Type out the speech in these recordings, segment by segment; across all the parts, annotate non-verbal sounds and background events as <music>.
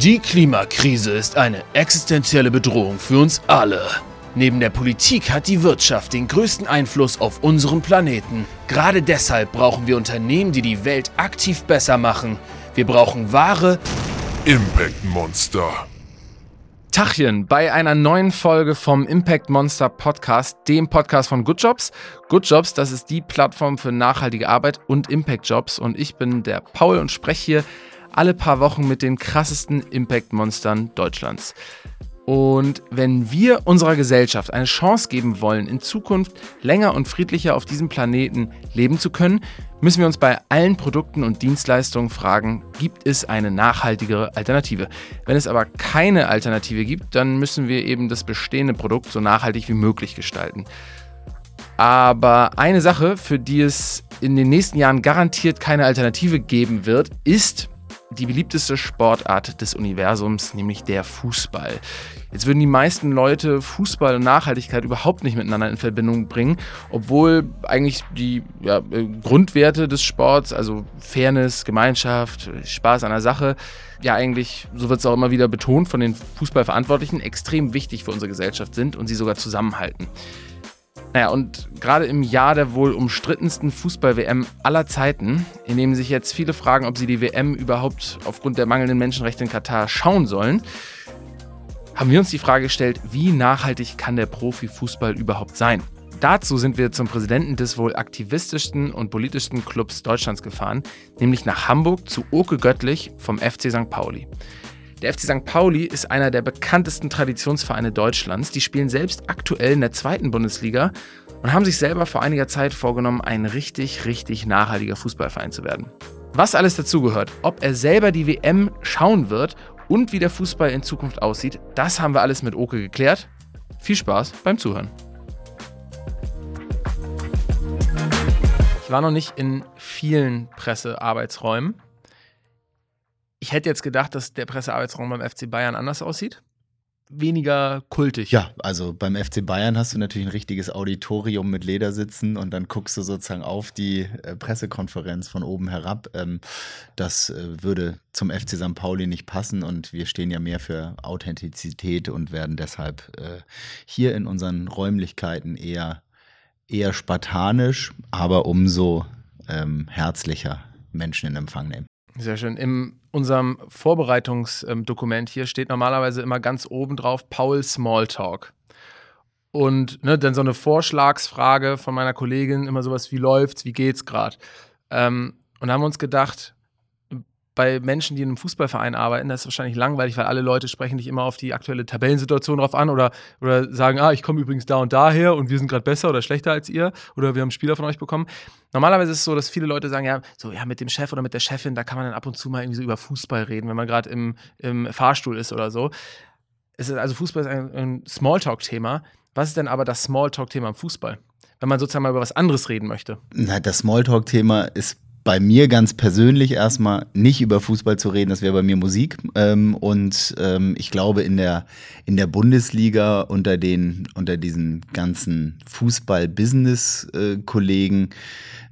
Die Klimakrise ist eine existenzielle Bedrohung für uns alle. Neben der Politik hat die Wirtschaft den größten Einfluss auf unseren Planeten. Gerade deshalb brauchen wir Unternehmen, die die Welt aktiv besser machen. Wir brauchen wahre Impact Monster. Tachchen bei einer neuen Folge vom Impact Monster Podcast, dem Podcast von Good Jobs. Good Jobs, das ist die Plattform für nachhaltige Arbeit und Impact Jobs. Und ich bin der Paul und spreche hier alle paar Wochen mit den krassesten Impact-Monstern Deutschlands. Und wenn wir unserer Gesellschaft eine Chance geben wollen, in Zukunft länger und friedlicher auf diesem Planeten leben zu können, müssen wir uns bei allen Produkten und Dienstleistungen fragen, gibt es eine nachhaltigere Alternative? Wenn es aber keine Alternative gibt, dann müssen wir eben das bestehende Produkt so nachhaltig wie möglich gestalten. Aber eine Sache, für die es in den nächsten Jahren garantiert keine Alternative geben wird, ist die beliebteste Sportart des Universums, nämlich der Fußball. Jetzt würden die meisten Leute Fußball und Nachhaltigkeit überhaupt nicht miteinander in Verbindung bringen, obwohl eigentlich die ja, äh, Grundwerte des Sports, also Fairness, Gemeinschaft, Spaß an der Sache, ja eigentlich, so wird es auch immer wieder betont von den Fußballverantwortlichen, extrem wichtig für unsere Gesellschaft sind und sie sogar zusammenhalten. Naja, und gerade im Jahr der wohl umstrittensten Fußball-WM aller Zeiten, in dem sich jetzt viele fragen, ob sie die WM überhaupt aufgrund der mangelnden Menschenrechte in Katar schauen sollen, haben wir uns die Frage gestellt, wie nachhaltig kann der Profifußball überhaupt sein? Dazu sind wir zum Präsidenten des wohl aktivistischsten und politischsten Clubs Deutschlands gefahren, nämlich nach Hamburg zu Oke Göttlich vom FC St. Pauli. Der FC St. Pauli ist einer der bekanntesten Traditionsvereine Deutschlands. Die spielen selbst aktuell in der zweiten Bundesliga und haben sich selber vor einiger Zeit vorgenommen, ein richtig, richtig nachhaltiger Fußballverein zu werden. Was alles dazugehört, ob er selber die WM schauen wird und wie der Fußball in Zukunft aussieht, das haben wir alles mit Oke geklärt. Viel Spaß beim Zuhören. Ich war noch nicht in vielen Pressearbeitsräumen. Ich hätte jetzt gedacht, dass der Pressearbeitsraum beim FC Bayern anders aussieht. Weniger kultig. Ja, also beim FC Bayern hast du natürlich ein richtiges Auditorium mit Ledersitzen und dann guckst du sozusagen auf die äh, Pressekonferenz von oben herab. Ähm, das äh, würde zum FC St. Pauli nicht passen und wir stehen ja mehr für Authentizität und werden deshalb äh, hier in unseren Räumlichkeiten eher, eher spartanisch, aber umso ähm, herzlicher Menschen in Empfang nehmen. Sehr schön. In unserem Vorbereitungsdokument hier steht normalerweise immer ganz oben drauf Paul Smalltalk. Und ne, dann so eine Vorschlagsfrage von meiner Kollegin, immer sowas, wie läuft's, wie geht's gerade? Ähm, und haben uns gedacht, bei Menschen, die in einem Fußballverein arbeiten, das ist wahrscheinlich langweilig, weil alle Leute sprechen dich immer auf die aktuelle Tabellensituation drauf an oder, oder sagen, ah, ich komme übrigens da und daher und wir sind gerade besser oder schlechter als ihr oder wir haben Spieler von euch bekommen. Normalerweise ist es so, dass viele Leute sagen, ja, so, ja, mit dem Chef oder mit der Chefin, da kann man dann ab und zu mal irgendwie so über Fußball reden, wenn man gerade im, im Fahrstuhl ist oder so. Ist, also Fußball ist ein, ein Smalltalk-Thema. Was ist denn aber das Smalltalk-Thema im Fußball? Wenn man sozusagen mal über was anderes reden möchte. Na, das Smalltalk-Thema ist bei mir ganz persönlich erstmal nicht über Fußball zu reden, das wäre bei mir Musik. Ähm, und ähm, ich glaube, in der, in der Bundesliga unter, den, unter diesen ganzen Fußball-Business-Kollegen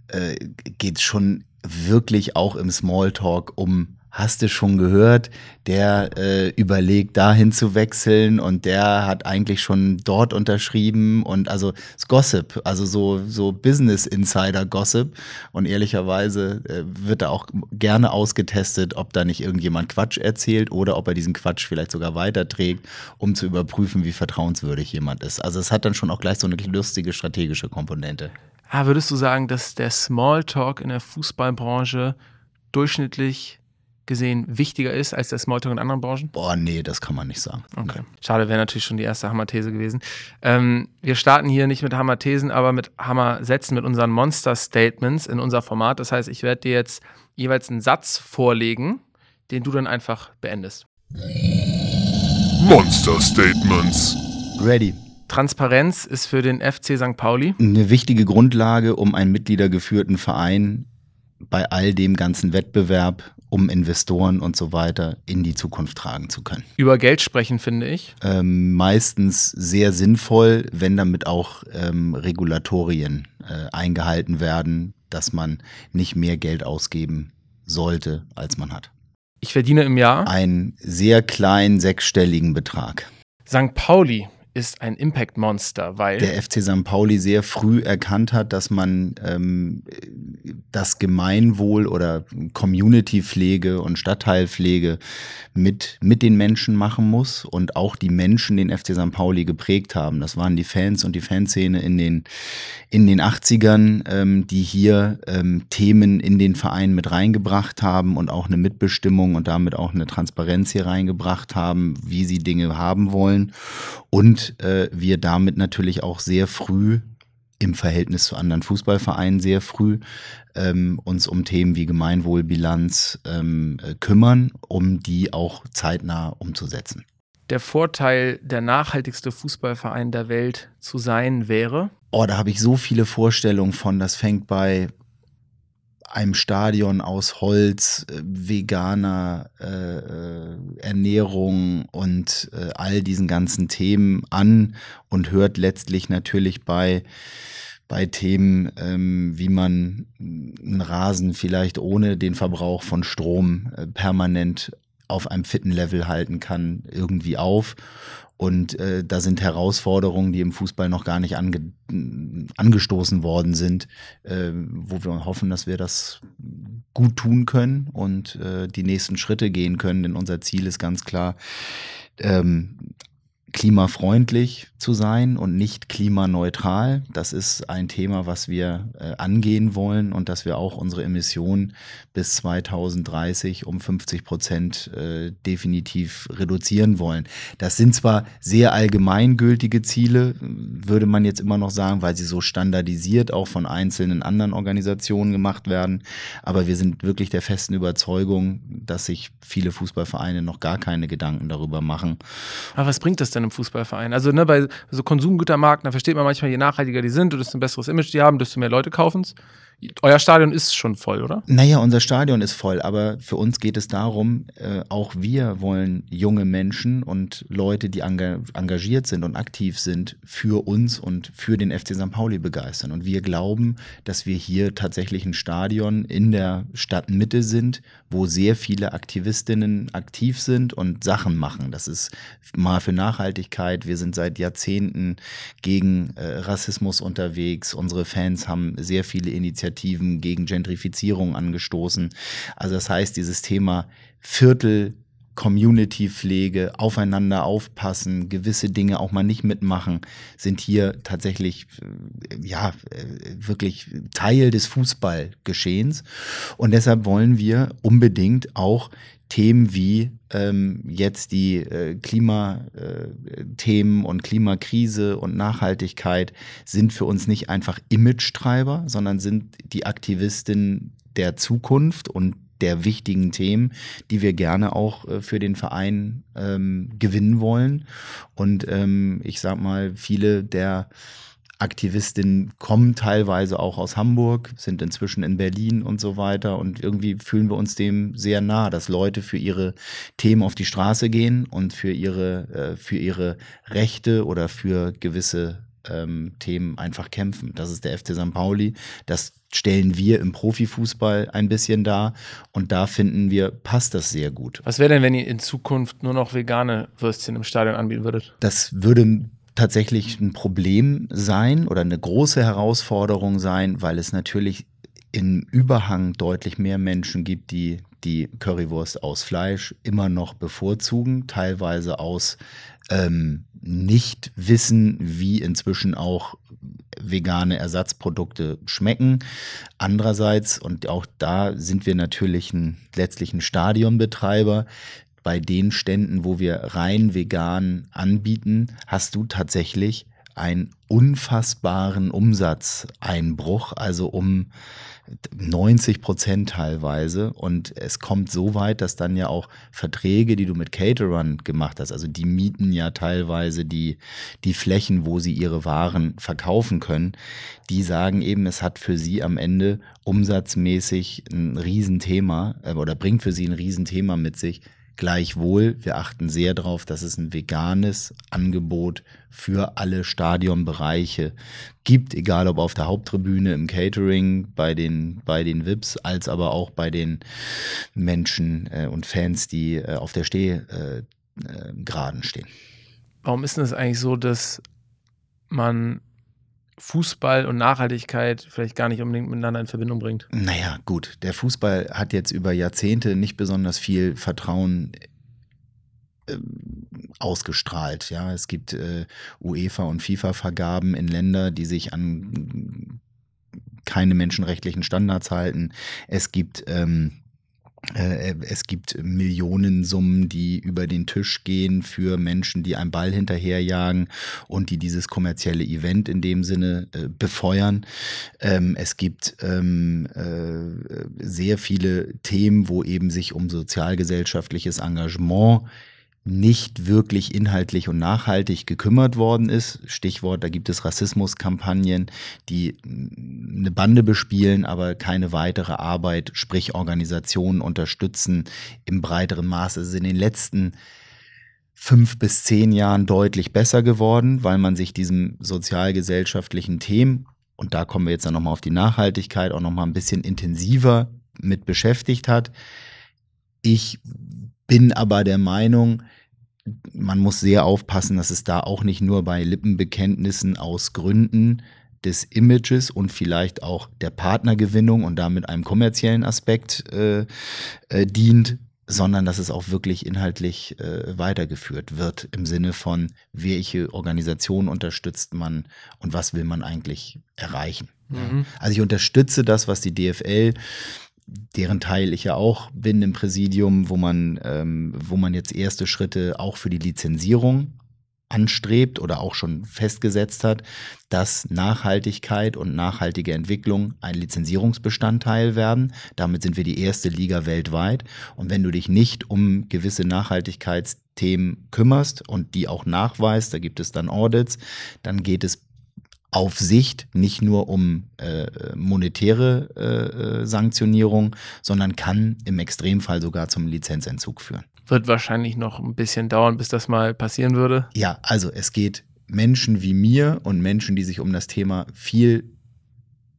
äh, geht es schon wirklich auch im Smalltalk um hast du schon gehört, der äh, überlegt, dahin zu wechseln und der hat eigentlich schon dort unterschrieben und also das Gossip, also so, so Business Insider Gossip und ehrlicherweise äh, wird da auch gerne ausgetestet, ob da nicht irgendjemand Quatsch erzählt oder ob er diesen Quatsch vielleicht sogar weiterträgt, um zu überprüfen, wie vertrauenswürdig jemand ist. Also es hat dann schon auch gleich so eine lustige strategische Komponente. Ah, würdest du sagen, dass der Smalltalk in der Fußballbranche durchschnittlich gesehen wichtiger ist als der Smalltalk in anderen Branchen? Boah, nee, das kann man nicht sagen. Okay. Schade, wäre natürlich schon die erste Hammer-These gewesen. Ähm, wir starten hier nicht mit Hammer-Thesen, aber mit Hammer-Sätzen, mit unseren Monster-Statements in unser Format. Das heißt, ich werde dir jetzt jeweils einen Satz vorlegen, den du dann einfach beendest. Monster Statements. Ready. Transparenz ist für den FC St. Pauli eine wichtige Grundlage, um einen mitgliedergeführten Verein bei all dem ganzen Wettbewerb um Investoren und so weiter in die Zukunft tragen zu können. Über Geld sprechen, finde ich. Ähm, meistens sehr sinnvoll, wenn damit auch ähm, Regulatorien äh, eingehalten werden, dass man nicht mehr Geld ausgeben sollte, als man hat. Ich verdiene im Jahr einen sehr kleinen sechsstelligen Betrag. St. Pauli ist ein Impact-Monster, weil der FC St. Pauli sehr früh erkannt hat, dass man ähm, das Gemeinwohl oder Community-Pflege und Stadtteilpflege mit, mit den Menschen machen muss und auch die Menschen den FC St. Pauli geprägt haben. Das waren die Fans und die Fanszene in den, in den 80ern, ähm, die hier ähm, Themen in den Verein mit reingebracht haben und auch eine Mitbestimmung und damit auch eine Transparenz hier reingebracht haben, wie sie Dinge haben wollen. Und äh, wir damit natürlich auch sehr früh im Verhältnis zu anderen Fußballvereinen sehr früh ähm, uns um Themen wie Gemeinwohlbilanz ähm, äh, kümmern, um die auch zeitnah umzusetzen. Der Vorteil, der nachhaltigste Fußballverein der Welt zu sein wäre? Oh, da habe ich so viele Vorstellungen von. Das fängt bei einem Stadion aus Holz, äh, veganer äh, äh, Ernährung und äh, all diesen ganzen Themen an und hört letztlich natürlich bei bei Themen, ähm, wie man einen Rasen vielleicht ohne den Verbrauch von Strom äh, permanent auf einem fitten Level halten kann, irgendwie auf. Und äh, da sind Herausforderungen, die im Fußball noch gar nicht ange angestoßen worden sind, äh, wo wir hoffen, dass wir das gut tun können und äh, die nächsten Schritte gehen können. Denn unser Ziel ist ganz klar, ähm, klimafreundlich zu sein und nicht klimaneutral. Das ist ein Thema, was wir äh, angehen wollen und dass wir auch unsere Emissionen bis 2030 um 50 Prozent äh, definitiv reduzieren wollen. Das sind zwar sehr allgemeingültige Ziele, würde man jetzt immer noch sagen, weil sie so standardisiert auch von einzelnen anderen Organisationen gemacht werden. Aber wir sind wirklich der festen Überzeugung, dass sich viele Fußballvereine noch gar keine Gedanken darüber machen. Aber was bringt das denn im Fußballverein? Also ne, bei so Konsumgütermarken, da versteht man manchmal, je nachhaltiger die sind und desto ein besseres Image die haben, desto mehr Leute kaufen es. Euer Stadion ist schon voll, oder? Naja, unser Stadion ist voll, aber für uns geht es darum, äh, auch wir wollen junge Menschen und Leute, die engagiert sind und aktiv sind, für uns und für den FC St. Pauli begeistern. Und wir glauben, dass wir hier tatsächlich ein Stadion in der Stadtmitte sind, wo sehr viele Aktivistinnen aktiv sind und Sachen machen. Das ist mal für Nachhaltigkeit. Wir sind seit Jahrzehnten gegen äh, Rassismus unterwegs. Unsere Fans haben sehr viele Initiativen Initiativen gegen Gentrifizierung angestoßen. Also das heißt, dieses Thema Viertel Community-Pflege, aufeinander aufpassen, gewisse Dinge auch mal nicht mitmachen, sind hier tatsächlich, äh, ja, äh, wirklich Teil des Fußballgeschehens. Und deshalb wollen wir unbedingt auch Themen wie ähm, jetzt die äh, Klimathemen äh, und Klimakrise und Nachhaltigkeit sind für uns nicht einfach Image-Treiber, sondern sind die Aktivistinnen der Zukunft und der wichtigen Themen, die wir gerne auch äh, für den Verein ähm, gewinnen wollen. Und ähm, ich sag mal, viele der Aktivistinnen kommen teilweise auch aus Hamburg, sind inzwischen in Berlin und so weiter. Und irgendwie fühlen wir uns dem sehr nah, dass Leute für ihre Themen auf die Straße gehen und für ihre, äh, für ihre Rechte oder für gewisse ähm, Themen einfach kämpfen. Das ist der FC St. Pauli. Das stellen wir im Profifußball ein bisschen dar. Und da finden wir, passt das sehr gut. Was wäre denn, wenn ihr in Zukunft nur noch vegane Würstchen im Stadion anbieten würdet? Das würde tatsächlich ein Problem sein oder eine große Herausforderung sein, weil es natürlich im Überhang deutlich mehr Menschen gibt, die die Currywurst aus Fleisch immer noch bevorzugen, teilweise aus ähm, nicht wissen, wie inzwischen auch vegane Ersatzprodukte schmecken. Andererseits, und auch da sind wir natürlich ein, letztlich ein Stadionbetreiber, bei den Ständen, wo wir rein vegan anbieten, hast du tatsächlich einen unfassbaren Umsatzeinbruch, also um 90 Prozent teilweise. Und es kommt so weit, dass dann ja auch Verträge, die du mit Caterern gemacht hast, also die mieten ja teilweise die, die Flächen, wo sie ihre Waren verkaufen können, die sagen eben, es hat für sie am Ende umsatzmäßig ein Riesenthema äh, oder bringt für sie ein Riesenthema mit sich Gleichwohl, wir achten sehr darauf, dass es ein veganes Angebot für alle Stadionbereiche gibt, egal ob auf der Haupttribüne, im Catering, bei den, bei den VIPs, als aber auch bei den Menschen äh, und Fans, die äh, auf der Stehgraden äh, äh stehen. Warum ist denn es eigentlich so, dass man Fußball und Nachhaltigkeit vielleicht gar nicht unbedingt miteinander in Verbindung bringt. Naja, gut. Der Fußball hat jetzt über Jahrzehnte nicht besonders viel Vertrauen äh, ausgestrahlt. Ja, es gibt äh, UEFA und FIFA-Vergaben in Länder, die sich an keine menschenrechtlichen Standards halten. Es gibt ähm, äh, es gibt Millionensummen, die über den Tisch gehen für Menschen, die einen Ball hinterherjagen und die dieses kommerzielle Event in dem Sinne äh, befeuern. Ähm, es gibt ähm, äh, sehr viele Themen, wo eben sich um sozialgesellschaftliches Engagement nicht wirklich inhaltlich und nachhaltig gekümmert worden ist. Stichwort, da gibt es Rassismuskampagnen, die eine Bande bespielen, aber keine weitere Arbeit, sprich Organisationen unterstützen im breiteren Maße. Es ist in den letzten fünf bis zehn Jahren deutlich besser geworden, weil man sich diesem sozialgesellschaftlichen Themen, und da kommen wir jetzt dann nochmal auf die Nachhaltigkeit, auch nochmal ein bisschen intensiver mit beschäftigt hat. Ich bin aber der Meinung, man muss sehr aufpassen, dass es da auch nicht nur bei Lippenbekenntnissen aus Gründen des Images und vielleicht auch der Partnergewinnung und damit einem kommerziellen Aspekt äh, äh, dient, sondern dass es auch wirklich inhaltlich äh, weitergeführt wird im Sinne von, welche Organisation unterstützt man und was will man eigentlich erreichen. Mhm. Also ich unterstütze das, was die DFL deren Teil ich ja auch bin im Präsidium, wo man, ähm, wo man jetzt erste Schritte auch für die Lizenzierung anstrebt oder auch schon festgesetzt hat, dass Nachhaltigkeit und nachhaltige Entwicklung ein Lizenzierungsbestandteil werden. Damit sind wir die erste Liga weltweit. Und wenn du dich nicht um gewisse Nachhaltigkeitsthemen kümmerst und die auch nachweist, da gibt es dann Audits, dann geht es auf Sicht nicht nur um äh, monetäre äh, Sanktionierung, sondern kann im Extremfall sogar zum Lizenzentzug führen. Wird wahrscheinlich noch ein bisschen dauern, bis das mal passieren würde. Ja, also es geht Menschen wie mir und Menschen, die sich um das Thema viel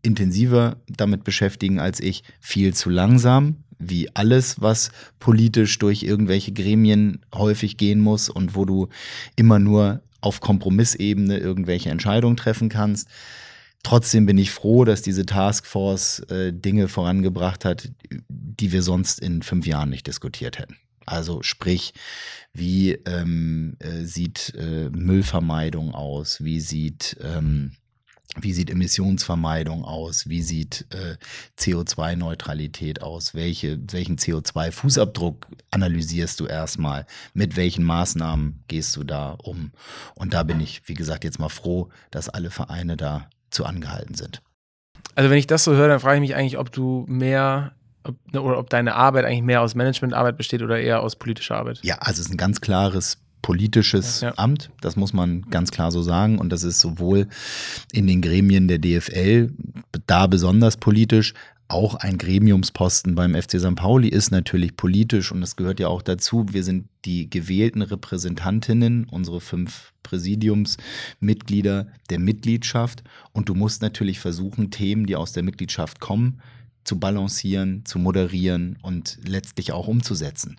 intensiver damit beschäftigen als ich, viel zu langsam, wie alles, was politisch durch irgendwelche Gremien häufig gehen muss und wo du immer nur auf Kompromissebene irgendwelche Entscheidungen treffen kannst. Trotzdem bin ich froh, dass diese Taskforce äh, Dinge vorangebracht hat, die wir sonst in fünf Jahren nicht diskutiert hätten. Also sprich, wie ähm, äh, sieht äh, Müllvermeidung aus? Wie sieht ähm, wie sieht Emissionsvermeidung aus? Wie sieht äh, CO2-Neutralität aus? Welche, welchen CO2-Fußabdruck analysierst du erstmal? Mit welchen Maßnahmen gehst du da um? Und da bin ich, wie gesagt, jetzt mal froh, dass alle Vereine da zu angehalten sind. Also wenn ich das so höre, dann frage ich mich eigentlich, ob du mehr ob, oder ob deine Arbeit eigentlich mehr aus Managementarbeit besteht oder eher aus politischer Arbeit. Ja, also es ist ein ganz klares politisches ja, ja. Amt, das muss man ganz klar so sagen. Und das ist sowohl in den Gremien der DFL, da besonders politisch, auch ein Gremiumsposten beim FC St. Pauli ist natürlich politisch und das gehört ja auch dazu. Wir sind die gewählten Repräsentantinnen, unsere fünf Präsidiumsmitglieder der Mitgliedschaft und du musst natürlich versuchen, Themen, die aus der Mitgliedschaft kommen, zu balancieren, zu moderieren und letztlich auch umzusetzen.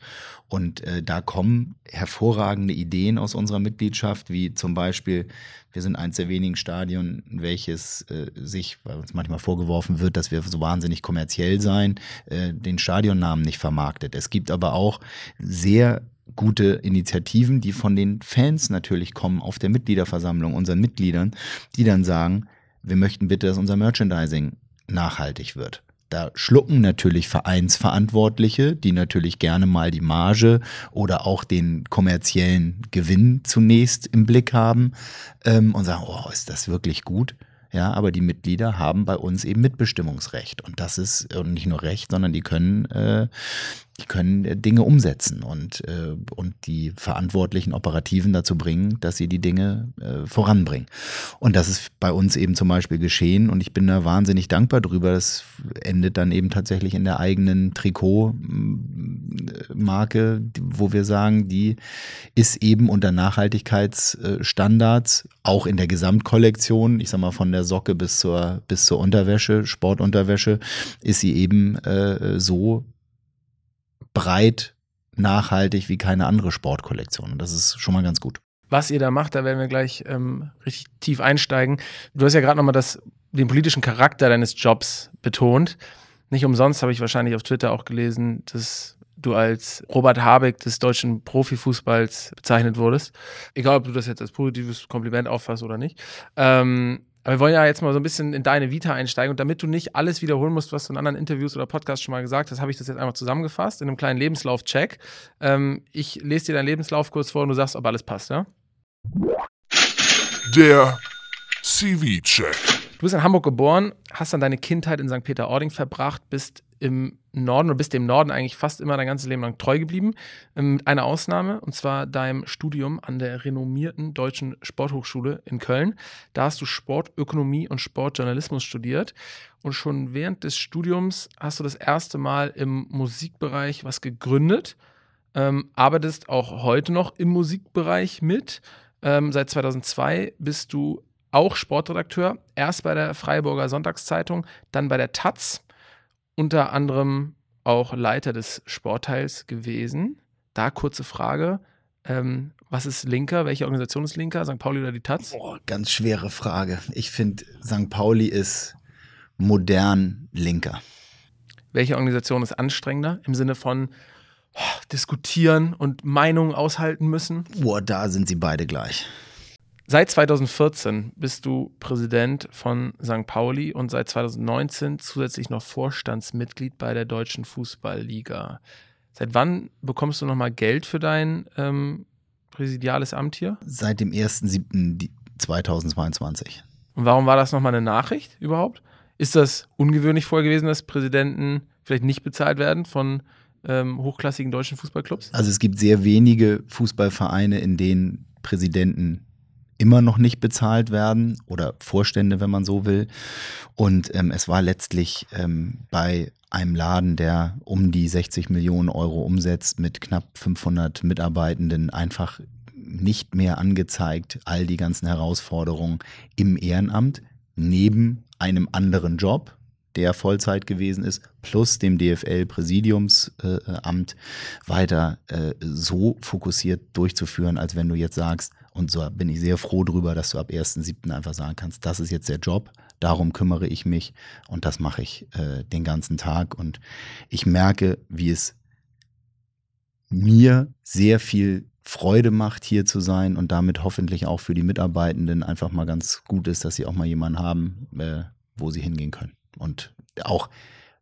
Und äh, da kommen hervorragende Ideen aus unserer Mitgliedschaft, wie zum Beispiel, wir sind eins der wenigen Stadien, welches äh, sich, weil uns manchmal vorgeworfen wird, dass wir so wahnsinnig kommerziell seien, äh, den Stadionnamen nicht vermarktet. Es gibt aber auch sehr gute Initiativen, die von den Fans natürlich kommen auf der Mitgliederversammlung, unseren Mitgliedern, die dann sagen, wir möchten bitte, dass unser Merchandising nachhaltig wird. Da schlucken natürlich Vereinsverantwortliche, die natürlich gerne mal die Marge oder auch den kommerziellen Gewinn zunächst im Blick haben ähm, und sagen, oh, ist das wirklich gut? Ja, aber die Mitglieder haben bei uns eben Mitbestimmungsrecht. Und das ist und nicht nur Recht, sondern die können äh, die können äh, Dinge umsetzen und, äh, und die verantwortlichen Operativen dazu bringen, dass sie die Dinge äh, voranbringen. Und das ist bei uns eben zum Beispiel geschehen und ich bin da wahnsinnig dankbar drüber. Das endet dann eben tatsächlich in der eigenen Trikotmarke, wo wir sagen, die ist eben unter Nachhaltigkeitsstandards, auch in der Gesamtkollektion, ich sag mal von der Socke bis zur, bis zur Unterwäsche, Sportunterwäsche, ist sie eben äh, so breit nachhaltig wie keine andere Sportkollektion. Und das ist schon mal ganz gut. Was ihr da macht, da werden wir gleich ähm, richtig tief einsteigen. Du hast ja gerade nochmal den politischen Charakter deines Jobs betont. Nicht umsonst habe ich wahrscheinlich auf Twitter auch gelesen, dass du als Robert Habeck des deutschen Profifußballs bezeichnet wurdest. Egal, ob du das jetzt als positives Kompliment auffasst oder nicht. Ähm, aber wir wollen ja jetzt mal so ein bisschen in deine Vita einsteigen und damit du nicht alles wiederholen musst, was du in anderen Interviews oder Podcasts schon mal gesagt hast, habe ich das jetzt einfach zusammengefasst in einem kleinen Lebenslauf-Check. Ähm, ich lese dir deinen Lebenslauf kurz vor und du sagst, ob alles passt, ja? Der CV-Check. Du bist in Hamburg geboren, hast dann deine Kindheit in St. Peter-Ording verbracht, bist im Norden oder bist dem Norden eigentlich fast immer dein ganzes Leben lang treu geblieben. Ähm, mit einer Ausnahme, und zwar deinem Studium an der renommierten Deutschen Sporthochschule in Köln. Da hast du Sportökonomie und Sportjournalismus studiert. Und schon während des Studiums hast du das erste Mal im Musikbereich was gegründet. Ähm, arbeitest auch heute noch im Musikbereich mit. Ähm, seit 2002 bist du auch Sportredakteur, erst bei der Freiburger Sonntagszeitung, dann bei der Taz unter anderem auch Leiter des Sportteils gewesen. Da kurze Frage. Ähm, was ist Linker? Welche Organisation ist Linker? St. Pauli oder die Taz? Boah, ganz schwere Frage. Ich finde, St. Pauli ist modern Linker. Welche Organisation ist anstrengender im Sinne von oh, diskutieren und Meinungen aushalten müssen? Boah, da sind sie beide gleich. Seit 2014 bist du Präsident von St. Pauli und seit 2019 zusätzlich noch Vorstandsmitglied bei der Deutschen Fußballliga. Seit wann bekommst du nochmal Geld für dein ähm, präsidiales Amt hier? Seit dem 1.7.2022. Und warum war das nochmal eine Nachricht überhaupt? Ist das ungewöhnlich vorher gewesen, dass Präsidenten vielleicht nicht bezahlt werden von ähm, hochklassigen deutschen Fußballclubs? Also es gibt sehr wenige Fußballvereine, in denen Präsidenten immer noch nicht bezahlt werden oder Vorstände, wenn man so will. Und ähm, es war letztlich ähm, bei einem Laden, der um die 60 Millionen Euro umsetzt, mit knapp 500 Mitarbeitenden einfach nicht mehr angezeigt, all die ganzen Herausforderungen im Ehrenamt neben einem anderen Job, der Vollzeit gewesen ist, plus dem DFL-Präsidiumsamt äh, weiter äh, so fokussiert durchzuführen, als wenn du jetzt sagst, und so bin ich sehr froh drüber, dass du ab 1.7. einfach sagen kannst, das ist jetzt der Job, darum kümmere ich mich und das mache ich äh, den ganzen Tag. Und ich merke, wie es mir sehr viel Freude macht, hier zu sein und damit hoffentlich auch für die Mitarbeitenden einfach mal ganz gut ist, dass sie auch mal jemanden haben, äh, wo sie hingehen können. Und auch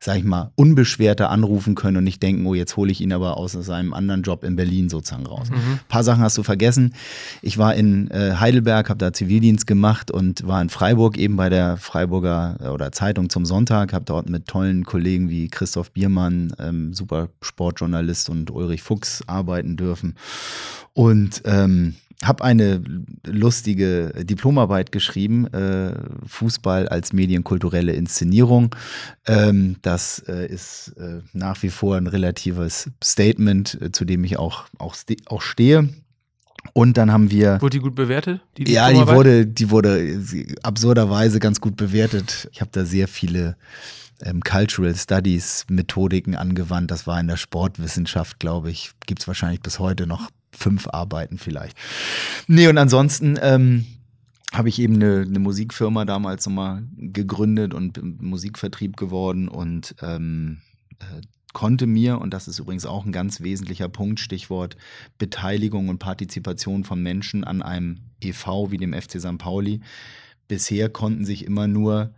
sag ich mal, unbeschwerter anrufen können und nicht denken, oh, jetzt hole ich ihn aber aus seinem anderen Job in Berlin sozusagen raus. Mhm. Ein paar Sachen hast du vergessen. Ich war in äh, Heidelberg, habe da Zivildienst gemacht und war in Freiburg eben bei der Freiburger äh, oder Zeitung zum Sonntag, habe dort mit tollen Kollegen wie Christoph Biermann, ähm, super Sportjournalist und Ulrich Fuchs arbeiten dürfen. Und ähm, habe eine lustige Diplomarbeit geschrieben, äh, Fußball als medienkulturelle Inszenierung. Ähm, das äh, ist äh, nach wie vor ein relatives Statement, äh, zu dem ich auch, auch, auch stehe. Und dann haben wir. Wurde die gut bewertet? Die ja, die wurde, die wurde absurderweise ganz gut bewertet. Ich habe da sehr viele ähm, Cultural Studies Methodiken angewandt. Das war in der Sportwissenschaft, glaube ich, gibt es wahrscheinlich bis heute noch fünf Arbeiten vielleicht. Nee, und ansonsten ähm, habe ich eben eine, eine Musikfirma damals nochmal gegründet und Musikvertrieb geworden und ähm, äh, konnte mir, und das ist übrigens auch ein ganz wesentlicher Punkt, Stichwort Beteiligung und Partizipation von Menschen an einem EV wie dem FC St. Pauli. Bisher konnten sich immer nur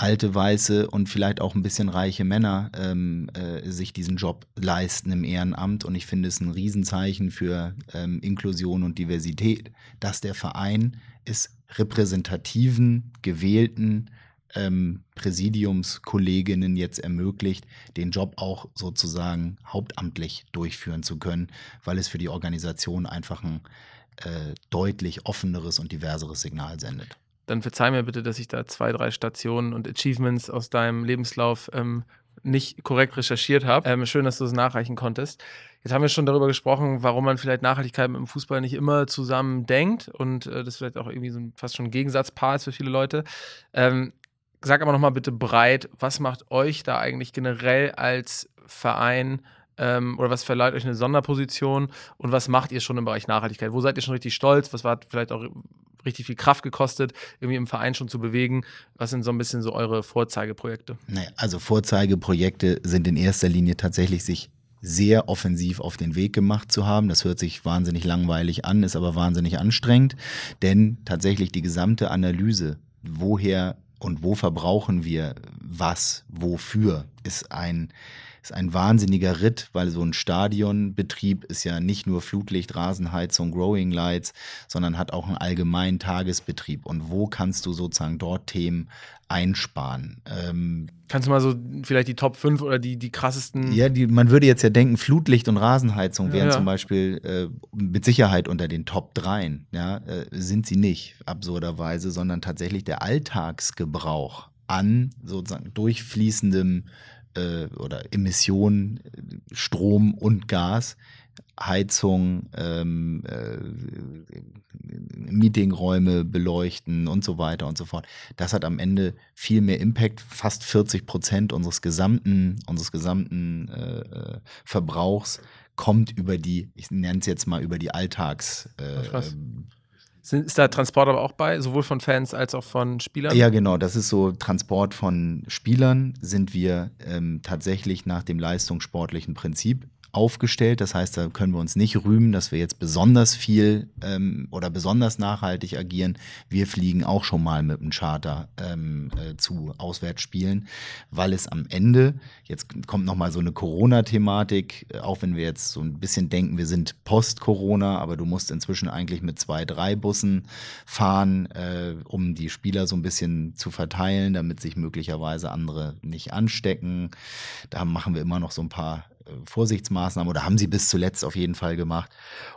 alte, weiße und vielleicht auch ein bisschen reiche Männer ähm, äh, sich diesen Job leisten im Ehrenamt. Und ich finde es ein Riesenzeichen für ähm, Inklusion und Diversität, dass der Verein es repräsentativen, gewählten ähm, Präsidiumskolleginnen jetzt ermöglicht, den Job auch sozusagen hauptamtlich durchführen zu können, weil es für die Organisation einfach ein äh, deutlich offeneres und diverseres Signal sendet. Dann verzeih mir bitte, dass ich da zwei, drei Stationen und Achievements aus deinem Lebenslauf ähm, nicht korrekt recherchiert habe. Ähm, schön, dass du es nachreichen konntest. Jetzt haben wir schon darüber gesprochen, warum man vielleicht Nachhaltigkeit mit dem Fußball nicht immer zusammen denkt und äh, das vielleicht auch irgendwie so ein, fast schon ein Gegensatzpaar ist für viele Leute. Ähm, sag aber nochmal bitte breit, was macht euch da eigentlich generell als Verein ähm, oder was verleiht euch eine Sonderposition und was macht ihr schon im Bereich Nachhaltigkeit? Wo seid ihr schon richtig stolz? Was war vielleicht auch richtig viel Kraft gekostet, irgendwie im Verein schon zu bewegen? Was sind so ein bisschen so eure Vorzeigeprojekte? Naja, also Vorzeigeprojekte sind in erster Linie tatsächlich sich sehr offensiv auf den Weg gemacht zu haben. Das hört sich wahnsinnig langweilig an, ist aber wahnsinnig anstrengend, denn tatsächlich die gesamte Analyse, woher und wo verbrauchen wir was, wofür, ist ein ist ein wahnsinniger Ritt, weil so ein Stadionbetrieb ist ja nicht nur Flutlicht, Rasenheizung, Growing Lights, sondern hat auch einen allgemeinen Tagesbetrieb. Und wo kannst du sozusagen dort Themen einsparen? Ähm, Kannst du mal so vielleicht die Top 5 oder die, die krassesten. Ja, die, man würde jetzt ja denken, Flutlicht und Rasenheizung wären ja, ja. zum Beispiel äh, mit Sicherheit unter den Top 3. Ja, äh, sind sie nicht, absurderweise, sondern tatsächlich der Alltagsgebrauch an sozusagen durchfließendem äh, oder Emissionen, Strom und Gas, Heizung, ähm, äh, Meetingräume beleuchten und so weiter und so fort. Das hat am Ende viel mehr Impact. Fast 40 Prozent unseres gesamten, unseres gesamten äh, Verbrauchs kommt über die, ich nenne es jetzt mal über die Alltags. Äh, sind, ist da Transport aber auch bei, sowohl von Fans als auch von Spielern? Ja, genau. Das ist so Transport von Spielern sind wir ähm, tatsächlich nach dem leistungssportlichen Prinzip aufgestellt. Das heißt, da können wir uns nicht rühmen, dass wir jetzt besonders viel ähm, oder besonders nachhaltig agieren. Wir fliegen auch schon mal mit einem Charter ähm, äh, zu Auswärtsspielen, weil es am Ende, jetzt kommt nochmal so eine Corona-Thematik, äh, auch wenn wir jetzt so ein bisschen denken, wir sind post-Corona, aber du musst inzwischen eigentlich mit zwei, drei Bussen fahren, äh, um die Spieler so ein bisschen zu verteilen, damit sich möglicherweise andere nicht anstecken. Da machen wir immer noch so ein paar Vorsichtsmaßnahmen oder haben sie bis zuletzt auf jeden Fall gemacht.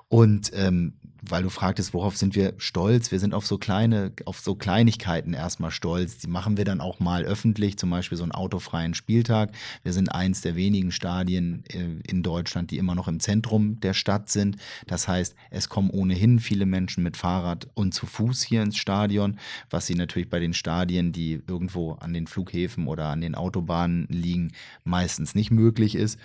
Und ähm, weil du fragtest, worauf sind wir stolz? Wir sind auf so kleine, auf so Kleinigkeiten erstmal stolz. Die machen wir dann auch mal öffentlich, zum Beispiel so einen autofreien Spieltag. Wir sind eins der wenigen Stadien äh, in Deutschland, die immer noch im Zentrum der Stadt sind. Das heißt, es kommen ohnehin viele Menschen mit Fahrrad und zu Fuß hier ins Stadion, was sie natürlich bei den Stadien, die irgendwo an den Flughäfen oder an den Autobahnen liegen, meistens nicht möglich ist.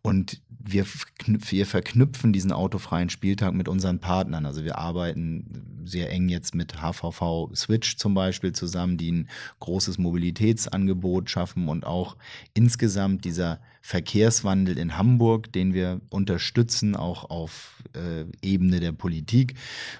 Und wir, wir verknüpfen diesen autofreien Spieltag mit unseren Partnern. Also wir arbeiten sehr eng jetzt mit HVV Switch zum Beispiel zusammen, die ein großes Mobilitätsangebot schaffen und auch insgesamt dieser Verkehrswandel in Hamburg, den wir unterstützen, auch auf äh, Ebene der Politik,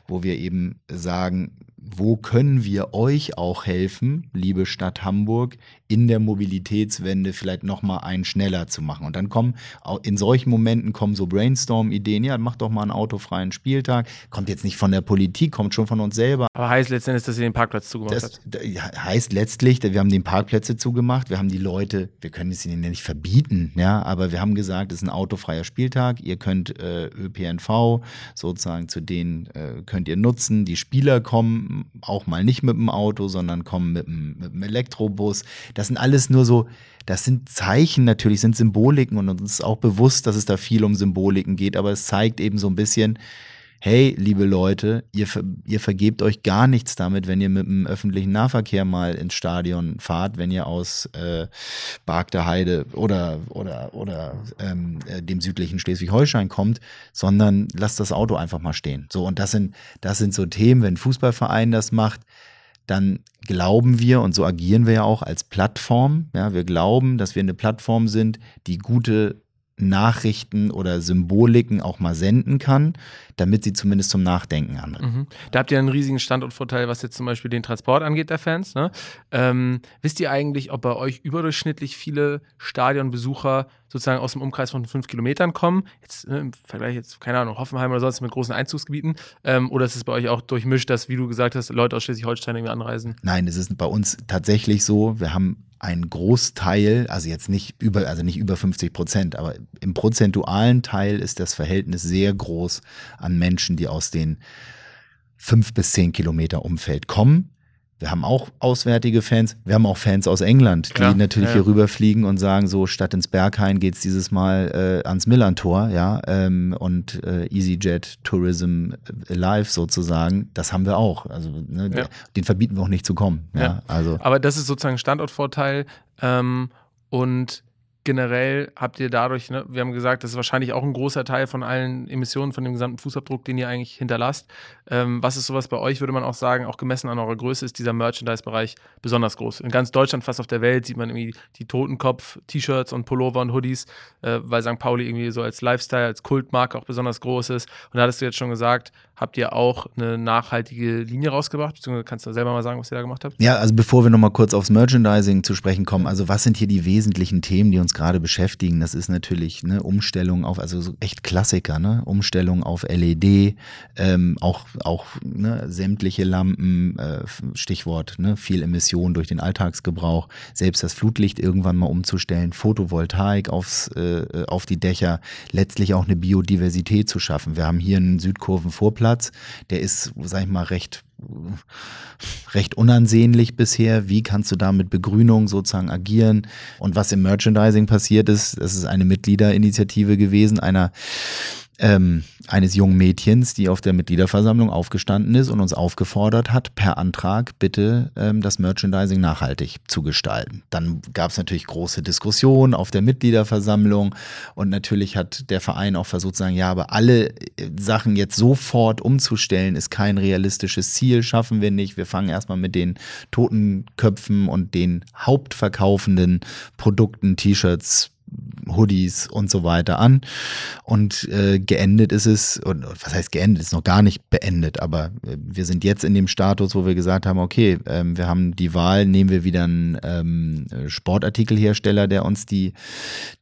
wo wir eben sagen, wo können wir euch auch helfen, liebe Stadt Hamburg, in der Mobilitätswende vielleicht noch mal einen schneller zu machen. Und dann kommen in solchen Momenten kommen so Brainstorm-Ideen. Ja, mach doch mal einen autofreien Spieltag. Kommt jetzt nicht von der Politik, kommt schon von uns selber. Aber heißt letztendlich, dass ihr den Parkplatz zugemacht das, habt? Heißt letztlich, wir haben den Parkplätze zugemacht. Wir haben die Leute, wir können es ihnen ja nicht verbieten, ja, aber wir haben gesagt, es ist ein autofreier Spieltag. Ihr könnt äh, ÖPNV sozusagen zu denen äh, könnt ihr nutzen. Die Spieler kommen auch mal nicht mit dem Auto, sondern kommen mit dem, mit dem Elektrobus. Das sind alles nur so, das sind Zeichen natürlich, sind Symboliken und uns ist auch bewusst, dass es da viel um Symboliken geht, aber es zeigt eben so ein bisschen, hey, liebe Leute, ihr, ihr vergebt euch gar nichts damit, wenn ihr mit dem öffentlichen Nahverkehr mal ins Stadion fahrt, wenn ihr aus äh, Bark der Heide oder, oder, oder ähm, äh, dem südlichen Schleswig-Holstein kommt, sondern lasst das Auto einfach mal stehen. So, und das sind, das sind so Themen, wenn ein Fußballverein das macht, dann glauben wir, und so agieren wir ja auch als Plattform, ja, wir glauben, dass wir eine Plattform sind, die gute Nachrichten oder Symboliken auch mal senden kann, damit sie zumindest zum Nachdenken anregen. Mhm. Da habt ihr einen riesigen Standortvorteil, was jetzt zum Beispiel den Transport angeht der Fans. Ne? Ähm, wisst ihr eigentlich, ob bei euch überdurchschnittlich viele Stadionbesucher sozusagen aus dem Umkreis von fünf Kilometern kommen. Jetzt ne, im Vergleich jetzt, keine Ahnung, Hoffenheim oder sonst mit großen Einzugsgebieten. Ähm, oder ist es bei euch auch durchmischt, dass, wie du gesagt hast, Leute aus Schleswig-Holstein irgendwie anreisen? Nein, es ist bei uns tatsächlich so, wir haben einen Großteil, also jetzt nicht über, also nicht über 50 Prozent, aber im prozentualen Teil ist das Verhältnis sehr groß an Menschen, die aus den fünf bis zehn Kilometer Umfeld kommen. Wir haben auch auswärtige Fans. Wir haben auch Fans aus England, die Ja, natürlich ja. hier rüberfliegen und sagen, so statt ins Berghain geht's dieses Mal äh, ans Millantor, ja, ähm, und äh, EasyJet Tourism Live sozusagen. Das haben wir auch. Also ne, Ja. den verbieten wir auch nicht zu kommen. Ja, Ja. also Aber das ist sozusagen ein Standortvorteil. Ähm, und generell habt ihr dadurch, ne, wir haben gesagt, das ist wahrscheinlich auch ein großer Teil von allen Emissionen, von dem gesamten Fußabdruck, den ihr eigentlich hinterlasst. Ähm, was ist sowas bei euch, würde man auch sagen, auch gemessen an eurer Größe, ist dieser Merchandise-Bereich besonders groß. In ganz Deutschland, fast auf der Welt, sieht man irgendwie die Totenkopf-T-Shirts und Pullover und Hoodies, äh, weil St. Pauli irgendwie so als Lifestyle, als Kultmarke auch besonders groß ist. Und da hattest du jetzt schon gesagt, habt ihr auch eine nachhaltige Linie rausgebracht, beziehungsweise kannst du selber mal sagen, was ihr da gemacht habt? Ja, also bevor wir nochmal kurz aufs Merchandising zu sprechen kommen, also was sind hier die wesentlichen Themen, die uns gerade beschäftigen? Das ist natürlich eine Umstellung auf, also so echt Klassiker, ne? Umstellung auf LED, ähm, auch, auch ne, sämtliche Lampen, äh, Stichwort, ne, viel Emission durch den Alltagsgebrauch, selbst das Flutlicht irgendwann mal umzustellen, Photovoltaik aufs, äh, auf die Dächer, letztlich auch eine Biodiversität zu schaffen. Wir haben hier einen Südkurvenvorplatz, der ist, sag ich mal, recht <laughs> recht unansehnlich bisher. Wie kannst du da mit Begrünung sozusagen agieren? Und was im Merchandising passiert ist, das ist eine Mitgliederinitiative gewesen, einer ähm, eines jungen Mädchens, die auf der Mitgliederversammlung aufgestanden ist und uns aufgefordert hat, per Antrag bitte ähm, das Merchandising nachhaltig zu gestalten. Dann gab es natürlich große Diskussionen auf der Mitgliederversammlung und natürlich hat der Verein auch versucht zu sagen, ja, aber alle äh, Sachen jetzt sofort umzustellen, ist kein realistisches Ziel, schaffen wir nicht. Wir fangen erstmal mit den Totenköpfen und den hauptverkaufenden Produkten, T-Shirts, Hoodies und so weiter an. Und äh, geendet ist es, und was heißt geendet, ist noch gar nicht beendet, aber äh, wir sind jetzt in dem Status, wo wir gesagt haben, okay, ähm, wir haben die Wahl, nehmen wir wieder einen ähm, Sportartikelhersteller, der uns die,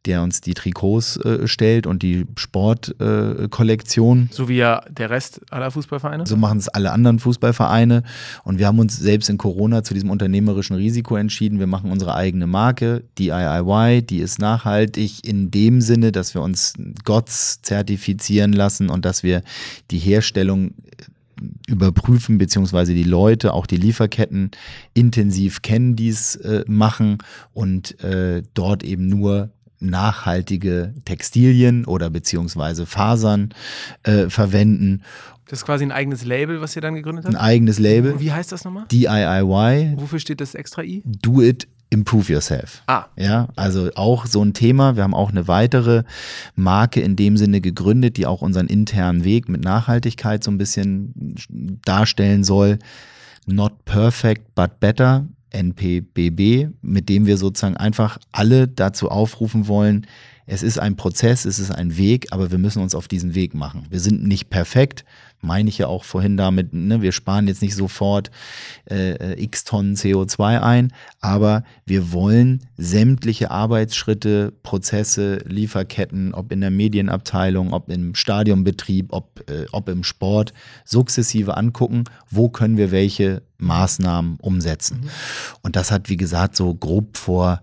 der uns die Trikots äh, stellt und die Sportkollektion. Äh. So wie ja der Rest aller Fußballvereine? So machen es alle anderen Fußballvereine. Und wir haben uns selbst in Corona zu diesem unternehmerischen Risiko entschieden. Wir machen unsere eigene Marke, DIY, die ist nachhaltig in dem Sinne, dass wir uns GOTS zertifizieren lassen und dass wir die Herstellung überprüfen, beziehungsweise die Leute, auch die Lieferketten intensiv kennen, die es äh, machen und äh, dort eben nur nachhaltige Textilien oder beziehungsweise Fasern äh, verwenden. Das ist quasi ein eigenes Label, was ihr dann gegründet Ein habt? eigenes Label, Und wie heißt das nochmal? DIY, Wofür steht das extra I? Do It, Improve Yourself. Ah, Ja, also auch so ein Thema. Wir haben auch eine weitere Marke in dem Sinne gegründet, die auch unseren internen Weg mit Nachhaltigkeit so ein bisschen darstellen soll. Not perfect, but better. NPBB, mit dem wir sozusagen einfach alle dazu aufrufen wollen, es ist ein Prozess, es ist ein Weg, aber wir müssen uns auf diesen Weg machen. Wir sind nicht perfekt, meine ich ja auch vorhin damit, ne, wir sparen jetzt nicht sofort äh, x Tonnen CO2 ein, aber wir wollen sämtliche Arbeitsschritte, Prozesse, Lieferketten, ob in der Medienabteilung, ob im Stadionbetrieb, ob, äh, ob im Sport, sukzessive angucken, wo können wir welche Maßnahmen umsetzen. Und das hat, wie gesagt, so grob vor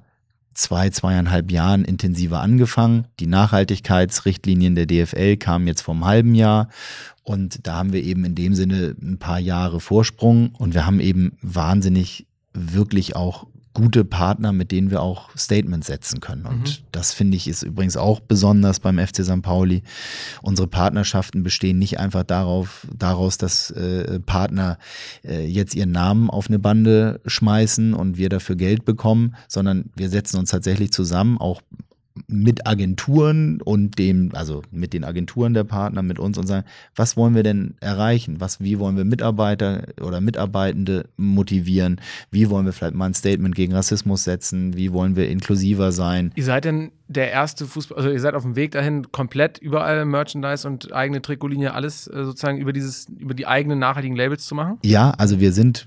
zwei, zweieinhalb Jahren intensiver angefangen. Die Nachhaltigkeitsrichtlinien der DFL kamen jetzt einem halben Jahr und da haben wir eben in dem Sinne ein paar Jahre Vorsprung und wir haben eben wahnsinnig wirklich auch gute Partner, mit denen wir auch Statements setzen können. Und das finde ich ist übrigens auch besonders beim FC St. Pauli. Unsere Partnerschaften bestehen nicht einfach darauf, daraus, dass äh, Partner äh, jetzt ihren Namen auf eine Bande schmeißen und wir dafür Geld bekommen, sondern wir setzen uns tatsächlich zusammen, auch mit Agenturen und dem, also mit den Agenturen der Partner, mit uns und sagen, was wollen wir denn erreichen? Was, wie wollen wir Mitarbeiter oder Mitarbeitende motivieren? Wie wollen wir vielleicht mal ein Statement gegen Rassismus setzen? Wie wollen wir inklusiver sein? ihr seid denn der erste Fußball, also ihr seid auf dem Weg dahin, komplett überall Merchandise und eigene Trikotlinie, alles äh, sozusagen über dieses, über die eigenen nachhaltigen Labels zu machen? Ja, also wir sind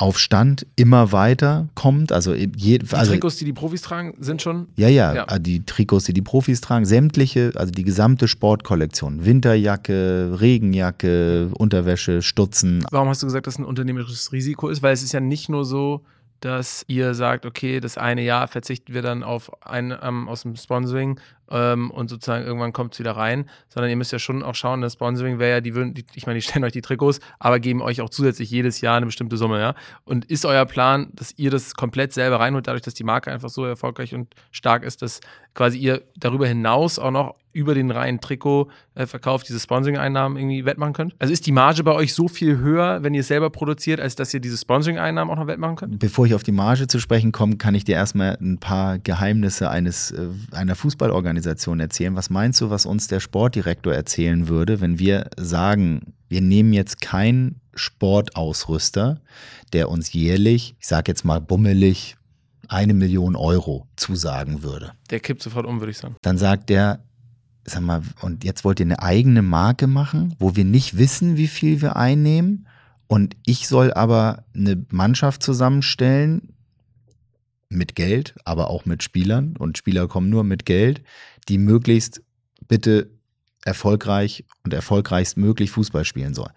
auf Stand immer weiter kommt. Also, je, Die also Trikots, die die Profis tragen, sind schon. ja, ja, Ja. äh, die Trikots, die die Profis tragen, sämtliche, also die gesamte Sportkollektion, Winterjacke, Regenjacke, Unterwäsche, Stutzen, Warum hast du gesagt, dass ein unternehmerisches Risiko ist? Weil es ist ja nicht nur so, dass ihr sagt, okay, das eine Jahr verzichten wir dann auf ein ähm, aus dem Sponsoring ähm, und sozusagen irgendwann kommt es wieder rein, sondern ihr müsst ja schon auch schauen, das Sponsoring wäre ja, die würden, die, ich meine, die <laughs> stellen euch die Trikots, aber geben euch auch zusätzlich jedes Jahr eine bestimmte Summe, ja. Und ist euer Plan, dass ihr das komplett selber reinholt, dadurch, dass die Marke einfach so erfolgreich und stark ist, dass quasi ihr darüber hinaus auch noch über den reinen Trikotverkauf diese Sponsoring-Einnahmen irgendwie wettmachen könnt? Also ist die Marge bei euch so viel höher, wenn ihr es selber produziert, als dass ihr diese Sponsoring-Einnahmen auch noch wettmachen könnt? Bevor ich auf die Marge zu sprechen komme, kann ich dir erstmal ein paar Geheimnisse eines, äh, einer Fußballorganisation erzählen. Was meinst du, was uns der Sportdirektor erzählen würde, wenn wir sagen, wir nehmen jetzt keinen Sportausrüster, der uns jährlich, ich sage jetzt mal bummelig, eine Million Euro zusagen würde? Der kippt sofort um, würde ich sagen. Dann sagt der, sag mal, und jetzt wollt ihr eine eigene Marke machen, wo wir nicht wissen, wie viel wir einnehmen. Und ich soll aber eine Mannschaft zusammenstellen mit Geld, aber auch mit Spielern. Und Spieler kommen nur mit Geld, die möglichst bitte erfolgreich und erfolgreichst möglich Fußball spielen sollen.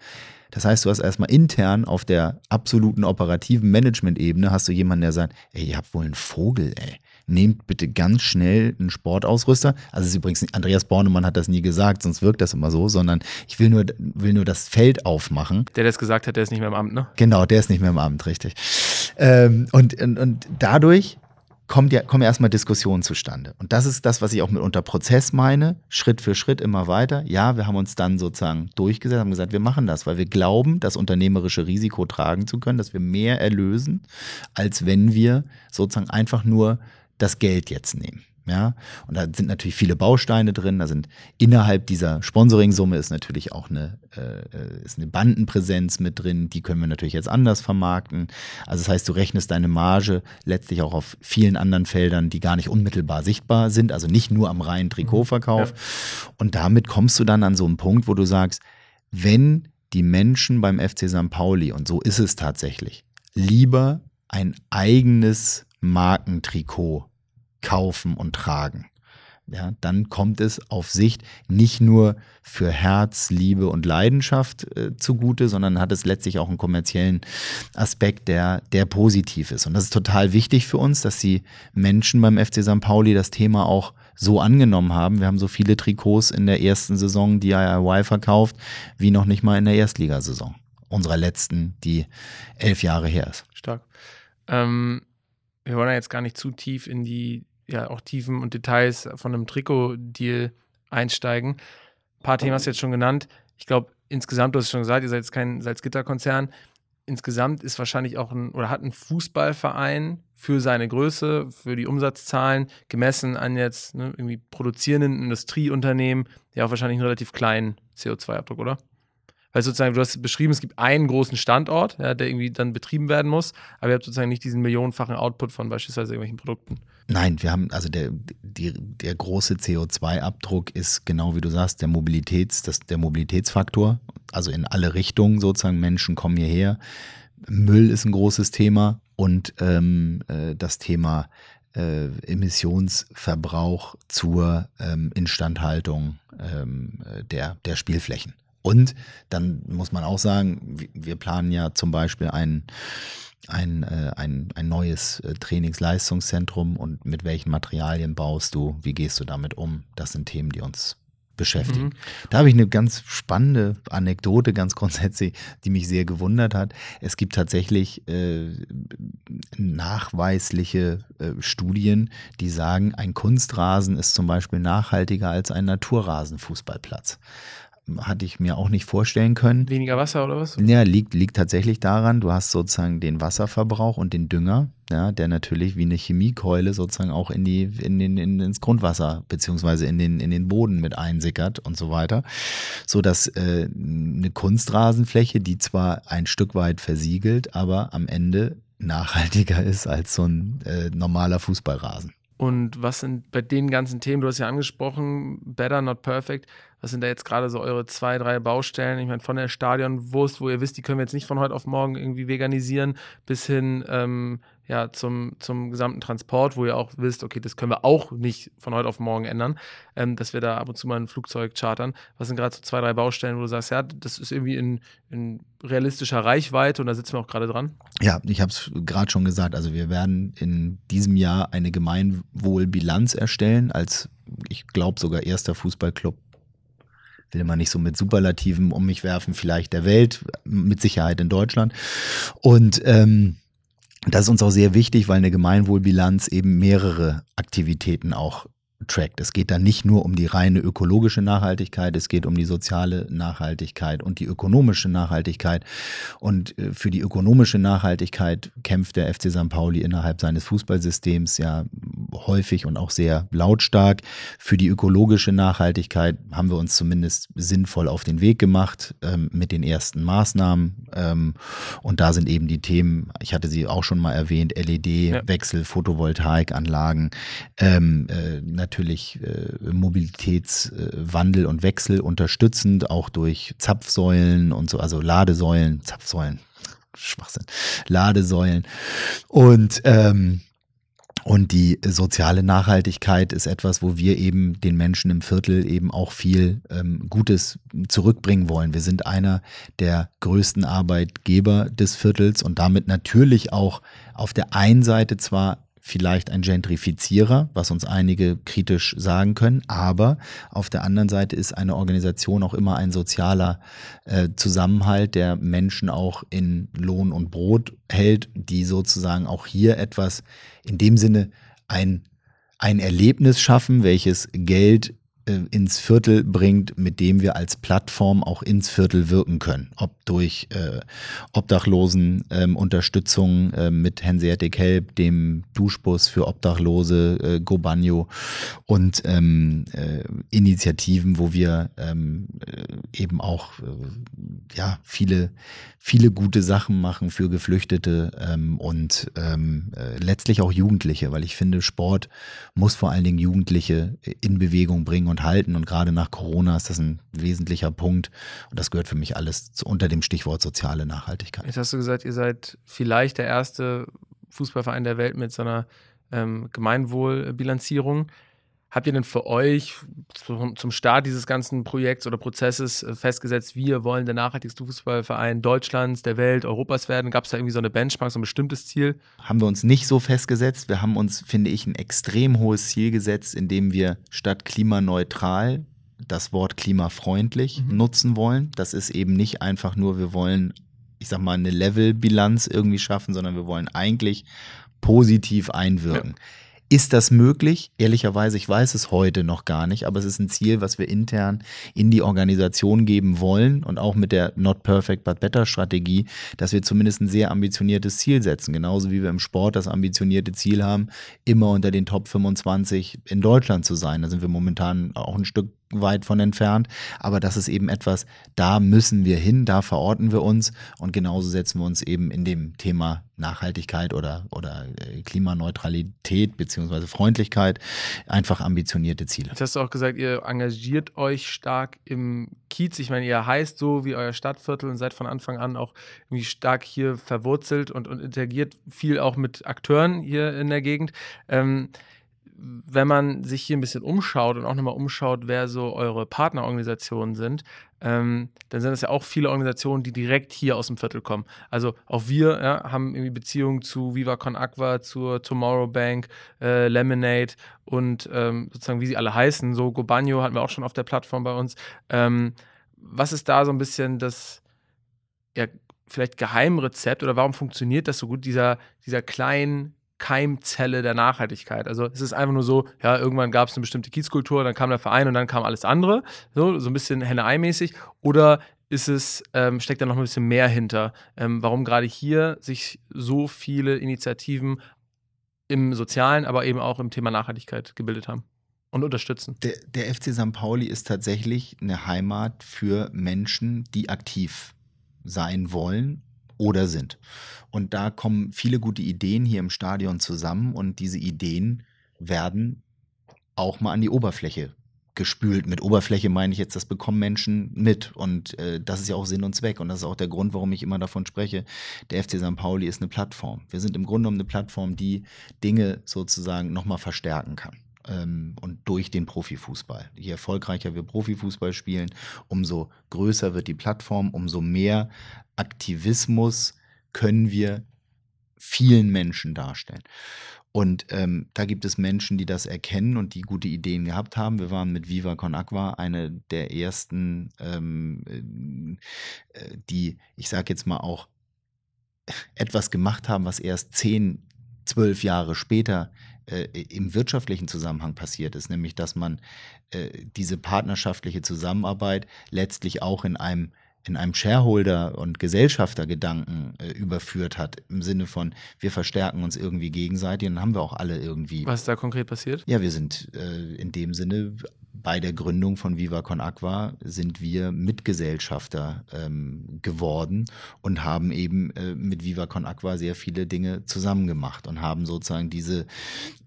Das heißt, du hast erstmal intern auf der absoluten operativen Management-Ebene hast du jemanden, der sagt, ey, ihr habt wohl einen Vogel, ey. Nehmt bitte ganz schnell einen Sportausrüster. Also es ist übrigens, Andreas Bornemann hat das nie gesagt, sonst wirkt das immer so, sondern ich will nur, will nur das Feld aufmachen. Der, der es gesagt hat, der ist nicht mehr im Amt, ne? Genau, der ist nicht mehr im Amt, richtig. Ähm, und, und, und dadurch kommt ja, kommen erstmal Diskussionen zustande. Und das ist das, was ich auch mit unter Prozess meine. Schritt für Schritt immer weiter. Ja, wir haben uns dann sozusagen durchgesetzt, haben gesagt, wir machen das, weil wir glauben, das unternehmerische Risiko tragen zu können, dass wir mehr erlösen, als wenn wir sozusagen einfach nur das Geld jetzt nehmen. Ja, und da sind natürlich viele Bausteine drin. Da sind innerhalb dieser Sponsoring-Summe ist natürlich auch eine, äh, ist eine Bandenpräsenz mit drin. Die können wir natürlich jetzt anders vermarkten. Also das heißt, du rechnest deine Marge letztlich auch auf vielen anderen Feldern, die gar nicht unmittelbar sichtbar sind. Also nicht nur am reinen Trikotverkauf. Und damit kommst du dann an so einen Punkt, wo du sagst, wenn die Menschen beim FC St. Pauli, und so ist es tatsächlich, lieber ein eigenes Markentrikot kaufen und tragen. Ja, dann kommt es auf Sicht nicht nur für Herz, Liebe und Leidenschaft äh, zugute, sondern hat es letztlich auch einen kommerziellen Aspekt, der, der positiv ist. Und das ist total wichtig für uns, dass die Menschen beim FC St. Pauli das Thema auch so angenommen haben. Wir haben so viele Trikots in der ersten Saison DIY verkauft, wie noch nicht mal in der Erstligasaison. Unserer letzten, die elf Jahre her ist. Stark. Ähm, wir wollen ja jetzt gar nicht zu tief in die ja auch Tiefen und Details von einem Trikot-Deal einsteigen. Ein paar Themen hast du jetzt schon genannt. Ich glaube, insgesamt, du hast es schon gesagt, ihr seid jetzt kein Salzgitter-Konzern. Insgesamt ist wahrscheinlich auch ein oder hat ein Fußballverein für seine Größe, für die Umsatzzahlen, gemessen an jetzt ne, irgendwie produzierenden Industrieunternehmen, ja auch wahrscheinlich einen relativ kleinen CO2-Abdruck, oder? Weil sozusagen, du hast beschrieben, es gibt einen großen Standort, ja, der irgendwie dann betrieben werden muss, aber ihr habt sozusagen nicht diesen millionenfachen Output von beispielsweise irgendwelchen Produkten. Nein, wir haben, also der, die, der große CO2-Abdruck ist genau wie du sagst, der Mobilitäts, das, der Mobilitätsfaktor, also in alle Richtungen sozusagen, Menschen kommen hierher. Müll ist ein großes Thema und ähm, äh, das Thema äh, Emissionsverbrauch zur ähm, Instandhaltung ähm, der, der Spielflächen. Und dann muss man auch sagen, wir planen ja zum Beispiel ein, ein, äh, ein, ein neues äh, Trainingsleistungszentrum und mit welchen Materialien baust du, wie gehst du damit um? Das sind Themen, die uns beschäftigen. Mhm. Da habe ich eine ganz spannende Anekdote, ganz grundsätzlich, die mich sehr gewundert hat. Es gibt tatsächlich äh, nachweisliche äh, Studien, die sagen, ein Kunstrasen ist zum Beispiel nachhaltiger als ein Naturrasenfußballplatz hatte ich mir auch nicht vorstellen können. Weniger Wasser oder was? Ja, liegt, liegt tatsächlich daran, du hast sozusagen den Wasserverbrauch und den Dünger, ja, der natürlich wie eine Chemiekeule sozusagen auch in die, in den, in, ins Grundwasser beziehungsweise in den, in den Boden mit einsickert und so weiter. So dass äh, eine Kunstrasenfläche, die zwar ein Stück weit versiegelt, aber am Ende nachhaltiger ist als so ein äh, normaler Fußballrasen. Und was sind bei den ganzen Themen, du hast ja angesprochen, better, not perfect, Was sind da jetzt gerade so eure zwei, drei Baustellen? Ich meine, von der Stadionwurst, wo ihr wisst, die können wir jetzt nicht von heute auf morgen irgendwie veganisieren, bis hin ähm, ja, zum, zum gesamten Transport, wo ihr auch wisst, okay, das können wir auch nicht von heute auf morgen ändern, ähm, dass wir da ab und zu mal ein Flugzeug chartern. Was sind gerade so zwei, drei Baustellen, wo du sagst, ja, das ist irgendwie in, in realistischer Reichweite und da sitzen wir auch gerade dran? Ja, ich habe es gerade schon gesagt. Also wir werden in diesem Jahr eine Gemeinwohlbilanz erstellen, als ich glaube sogar erster Fußballclub will man nicht so mit Superlativen um mich werfen, vielleicht der Welt, mit Sicherheit in Deutschland. Und ähm, das ist uns auch sehr wichtig, weil eine Gemeinwohlbilanz eben mehrere Aktivitäten auch trackt. Es geht dann nicht nur um die reine ökologische Nachhaltigkeit, es geht um die soziale Nachhaltigkeit und die ökonomische Nachhaltigkeit. Und äh, für die ökonomische Nachhaltigkeit kämpft der FC St. Pauli innerhalb seines Fußballsystems ja häufig und auch sehr lautstark. Für die ökologische Nachhaltigkeit haben wir uns zumindest sinnvoll auf den Weg gemacht ähm, mit den ersten Maßnahmen. Ähm, und da sind eben die Themen, ich hatte sie auch schon mal erwähnt, LED-Wechsel, ja. Photovoltaikanlagen, ähm, äh, natürlich äh, Mobilitätswandel äh, und Wechsel unterstützend, auch durch Zapfsäulen und so, also Ladesäulen, Zapfsäulen, Schwachsinn, Ladesäulen. Und ähm, und die soziale Nachhaltigkeit ist etwas, wo wir eben den Menschen im Viertel eben auch viel ähm, Gutes zurückbringen wollen. Wir sind einer der größten Arbeitgeber des Viertels und damit natürlich auch auf der einen Seite zwar vielleicht ein Gentrifizierer, was uns einige kritisch sagen können, aber auf der anderen Seite ist eine Organisation auch immer ein sozialer äh, Zusammenhalt, der Menschen auch in Lohn und Brot hält, die sozusagen auch hier etwas in dem Sinne ein ein Erlebnis schaffen, welches Geld ins Viertel bringt, mit dem wir als Plattform auch ins Viertel wirken können. Ob durch äh, Obdachlosen ähm, äh, mit Hanseatic Help, dem Duschbus für Obdachlose, äh, Gobanio und ähm, äh, Initiativen, wo wir ähm, äh, eben auch äh, ja viele viele gute Sachen machen für Geflüchtete ähm, und ähm, äh, letztlich auch Jugendliche, weil ich finde, Sport muss vor allen Dingen Jugendliche in Bewegung bringen und halten. Und gerade nach Corona ist das ein wesentlicher Punkt. Und das gehört für mich alles zu, unter dem Stichwort soziale Nachhaltigkeit. Jetzt hast du gesagt, ihr seid vielleicht der erste Fußballverein der Welt mit so einer ähm, Gemeinwohlbilanzierung. Habt ihr denn für euch zum, Start dieses ganzen Projekts oder Prozesses äh, festgesetzt, wir wollen der nachhaltigste Fußballverein Deutschlands, der Welt, Europas werden? Gab es da irgendwie so eine Benchmark, so ein bestimmtes Ziel? Haben wir uns nicht so festgesetzt. Wir haben uns, finde ich, ein extrem hohes Ziel gesetzt, indem wir statt klimaneutral das Wort klimafreundlich mhm. nutzen wollen. Das ist eben nicht einfach nur, wir wollen, ich sag mal, eine Levelbilanz irgendwie schaffen, sondern wir wollen eigentlich positiv einwirken. Ja ist das möglich? Ehrlicherweise, ich weiß es heute noch gar nicht, aber es ist ein Ziel, was wir intern in die Organisation geben wollen und auch mit der Not Perfect But Better Strategie, dass wir zumindest ein sehr ambitioniertes Ziel setzen. Genauso wie wir im Sport das ambitionierte Ziel haben, immer unter den Top 25 in Deutschland zu sein. Da sind wir momentan auch ein Stück weit von entfernt. Aber das ist eben etwas, da müssen wir hin, da verorten wir uns und genauso setzen wir uns eben in dem Thema Nachhaltigkeit oder, oder äh, Klimaneutralität beziehungsweise Freundlichkeit einfach ambitionierte Ziele. Jetzt hast du auch gesagt, ihr engagiert euch stark im Kiez. Ich meine, ihr heißt so wie euer Stadtviertel und seid von Anfang an auch irgendwie stark hier verwurzelt und, und interagiert viel auch mit Akteuren hier in der Gegend. Ähm, wenn man sich hier ein bisschen umschaut und auch nochmal umschaut, wer so eure Partnerorganisationen sind, ähm, dann sind es ja auch viele Organisationen, die direkt hier aus dem Viertel kommen. Also auch wir ja, haben irgendwie Beziehungen zu Viva Con Aqua, zur Tomorrow Bank, äh, Lemonade und ähm, sozusagen, wie sie alle heißen. So Gobanio hatten wir auch schon auf der Plattform bei uns. Ähm, was ist da so ein bisschen das, ja, vielleicht Geheimrezept oder warum funktioniert das so gut, dieser, dieser kleinen Keimzelle der Nachhaltigkeit. Also es ist einfach nur so, ja, irgendwann gab es eine bestimmte Kiezkultur, dann kam der Verein und dann kam alles andere, so, so ein bisschen Henne-Ei-mäßig. Oder ist es, ähm, steckt da noch ein bisschen mehr hinter, ähm, warum gerade hier sich so viele Initiativen im Sozialen, aber eben auch im Thema Nachhaltigkeit gebildet haben und unterstützen. Der, der FC St. Pauli ist tatsächlich eine Heimat für Menschen, die aktiv sein wollen oder sind. Und da kommen viele gute Ideen hier im Stadion zusammen und diese Ideen werden auch mal an die Oberfläche gespült. Mit Oberfläche meine ich jetzt, das bekommen Menschen mit. Und äh, das ist ja auch Sinn und Zweck. Und das ist auch der Grund, warum ich immer davon spreche, der FC St. Pauli ist eine Plattform. Wir sind im Grunde genommen eine Plattform, die Dinge sozusagen nochmal verstärken kann. Ähm, und durch den Profifußball. Je erfolgreicher wir Profifußball spielen, umso größer wird die Plattform, umso mehr Aktivismus können wir vielen Menschen darstellen. Und ähm, da gibt es Menschen, die das erkennen und die gute Ideen gehabt haben. Wir waren mit Viva Con Aqua eine der ersten, ähm, äh, die, ich sage jetzt mal auch, etwas gemacht haben, was erst zehn, zwölf Jahre später äh, im wirtschaftlichen Zusammenhang passiert ist, nämlich dass man äh, diese partnerschaftliche Zusammenarbeit letztlich auch in einem in einem Shareholder- und Gesellschaftergedanken äh, überführt hat, im Sinne von, wir verstärken uns irgendwie gegenseitig, dann haben wir auch alle irgendwie. Was ist da konkret passiert? Ja, wir sind äh, in dem Sinne bei der Gründung von Viva Con Aqua sind wir Mitgesellschafter ähm, geworden und haben eben äh, mit Viva Con Aqua sehr viele Dinge zusammen gemacht und haben sozusagen diese,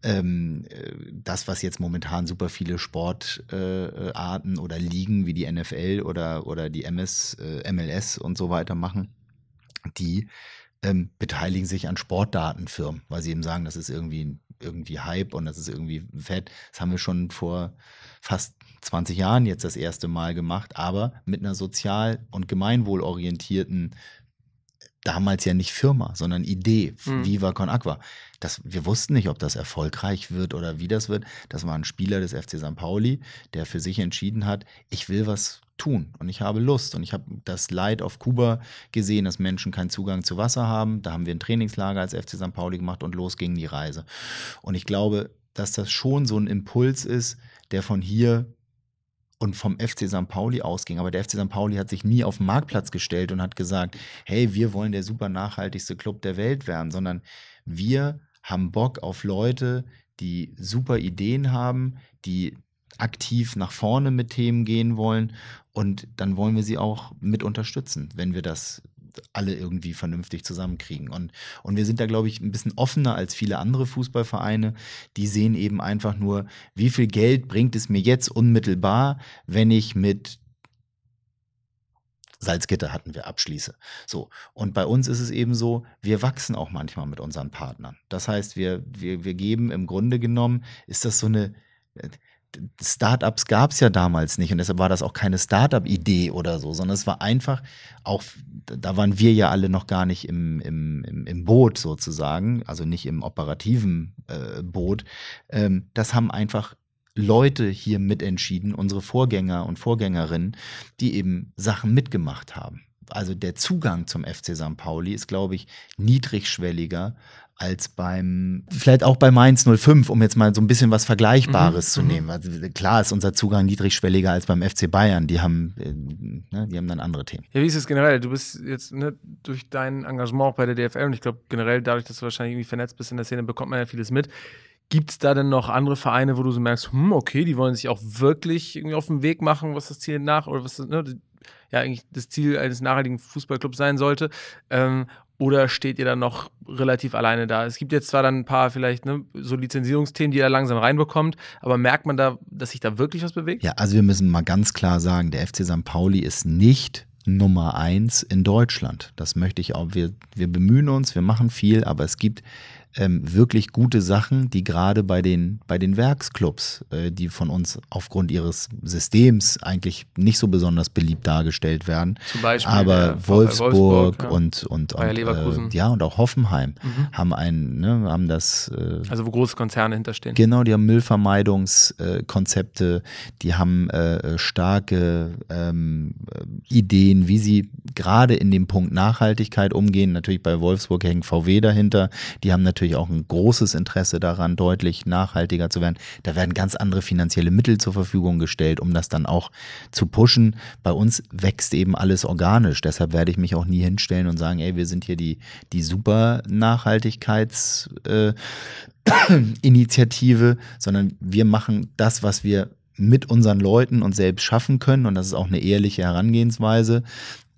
ähm, äh, das, was jetzt momentan super viele Sportarten äh, oder Ligen wie die NFL oder, oder die MS, äh, MLS und so weiter machen, die ähm, beteiligen sich an Sportdatenfirmen, weil sie eben sagen, das ist irgendwie irgendwie Hype und das ist irgendwie fett. Das haben wir schon vor fast 20 Jahren jetzt das erste Mal gemacht, aber mit einer sozial- und gemeinwohlorientierten damals ja nicht Firma, sondern Idee, mhm. Viva Con Aqua. Das, wir wussten nicht, ob das erfolgreich wird oder wie das wird. Das war ein Spieler des FC St. Pauli, der für sich entschieden hat, ich will was tun und ich habe Lust. Und ich habe das Leid auf Kuba gesehen, dass Menschen keinen Zugang zu Wasser haben. Da haben wir ein Trainingslager als FC St. Pauli gemacht und los ging die Reise. Und ich glaube, dass das schon so ein Impuls ist, der von hier und vom FC St. Pauli ausging. Aber der FC St. Pauli hat sich nie auf den Marktplatz gestellt und hat gesagt, hey, wir wollen der super nachhaltigste Club der Welt werden, sondern wir haben Bock auf Leute, die super Ideen haben, die aktiv nach vorne mit Themen gehen wollen und dann wollen wir sie auch mit unterstützen, wenn wir das alle irgendwie vernünftig zusammenkriegen. Und, und wir sind da, glaube ich, ein bisschen offener als viele andere Fußballvereine. Die sehen eben einfach nur, wie viel Geld bringt es mir jetzt unmittelbar, wenn ich mit Salzgitter hatten wir abschließe. So. Und bei uns ist es eben so, wir wachsen auch manchmal mit unseren Partnern. Das heißt, wir, wir, wir geben im Grunde genommen, ist das so eine, Startups gab es ja damals nicht und deshalb war das auch keine Startup-Idee oder so, sondern es war einfach auch, da waren wir ja alle noch gar nicht im, im, im, Boot sozusagen, also nicht im operativen äh, Boot. Ähm, das haben einfach Leute hier mitentschieden, unsere Vorgänger und Vorgängerinnen, die eben Sachen mitgemacht haben. Also der Zugang zum FC St. Pauli ist, glaube ich, niedrigschwelliger als beim, vielleicht auch bei Mainz 05, um jetzt mal so ein bisschen was Vergleichbares mhm, zu mhm. nehmen. Also klar ist unser Zugang niedrigschwelliger als beim FC Bayern. Die haben, äh, ne, die haben dann andere Themen. Ja, wie ist es generell? Du bist jetzt ne, durch dein Engagement auch bei der DFL und ich glaube generell dadurch, dass du wahrscheinlich irgendwie vernetzt bist in der Szene, bekommt man ja vieles mit. Gibt es da denn noch andere Vereine, wo du so merkst, hm, okay, die wollen sich auch wirklich irgendwie auf den Weg machen, was das Ziel nach oder was ne, ja eigentlich das Ziel eines nachhaltigen Fußballclubs sein sollte? Ähm, oder steht ihr dann noch relativ alleine da? Es gibt jetzt zwar dann ein paar vielleicht ne, so Lizenzierungsthemen, die ihr langsam reinbekommt, aber merkt man da, dass sich da wirklich was bewegt? Ja, also wir müssen mal ganz klar sagen, der FC St. Pauli ist nicht Nummer eins in Deutschland. Das möchte ich auch. Wir, wir bemühen uns, wir machen viel, aber es gibt ähm, wirklich gute Sachen, die gerade bei den, bei den Werksclubs, äh, die von uns aufgrund ihres Systems eigentlich nicht so besonders beliebt dargestellt werden. Zum Beispiel. Aber Wolfsburg, Wolfsburg ja. und, und, und. Äh, ja, und auch Hoffenheim mhm. haben einen, ne, haben das. Äh, also wo große Konzerne hinterstehen. Genau, die haben Müllvermeidungskonzepte, die haben äh, starke ähm, Ideen, wie sie gerade in dem Punkt Nachhaltigkeit umgehen. Natürlich bei Wolfsburg hängt VW dahinter. Die haben natürlich natürlich auch ein großes Interesse daran, deutlich nachhaltiger zu werden. Da werden ganz andere finanzielle Mittel zur Verfügung gestellt, um das dann auch zu pushen. Bei uns wächst eben alles organisch. Deshalb werde ich mich auch nie hinstellen und sagen, ey, wir sind hier die, die super Nachhaltigkeitsinitiative, äh, <clears throat> sondern wir machen das, was wir mit unseren Leuten und selbst schaffen können. Und das ist auch eine ehrliche Herangehensweise.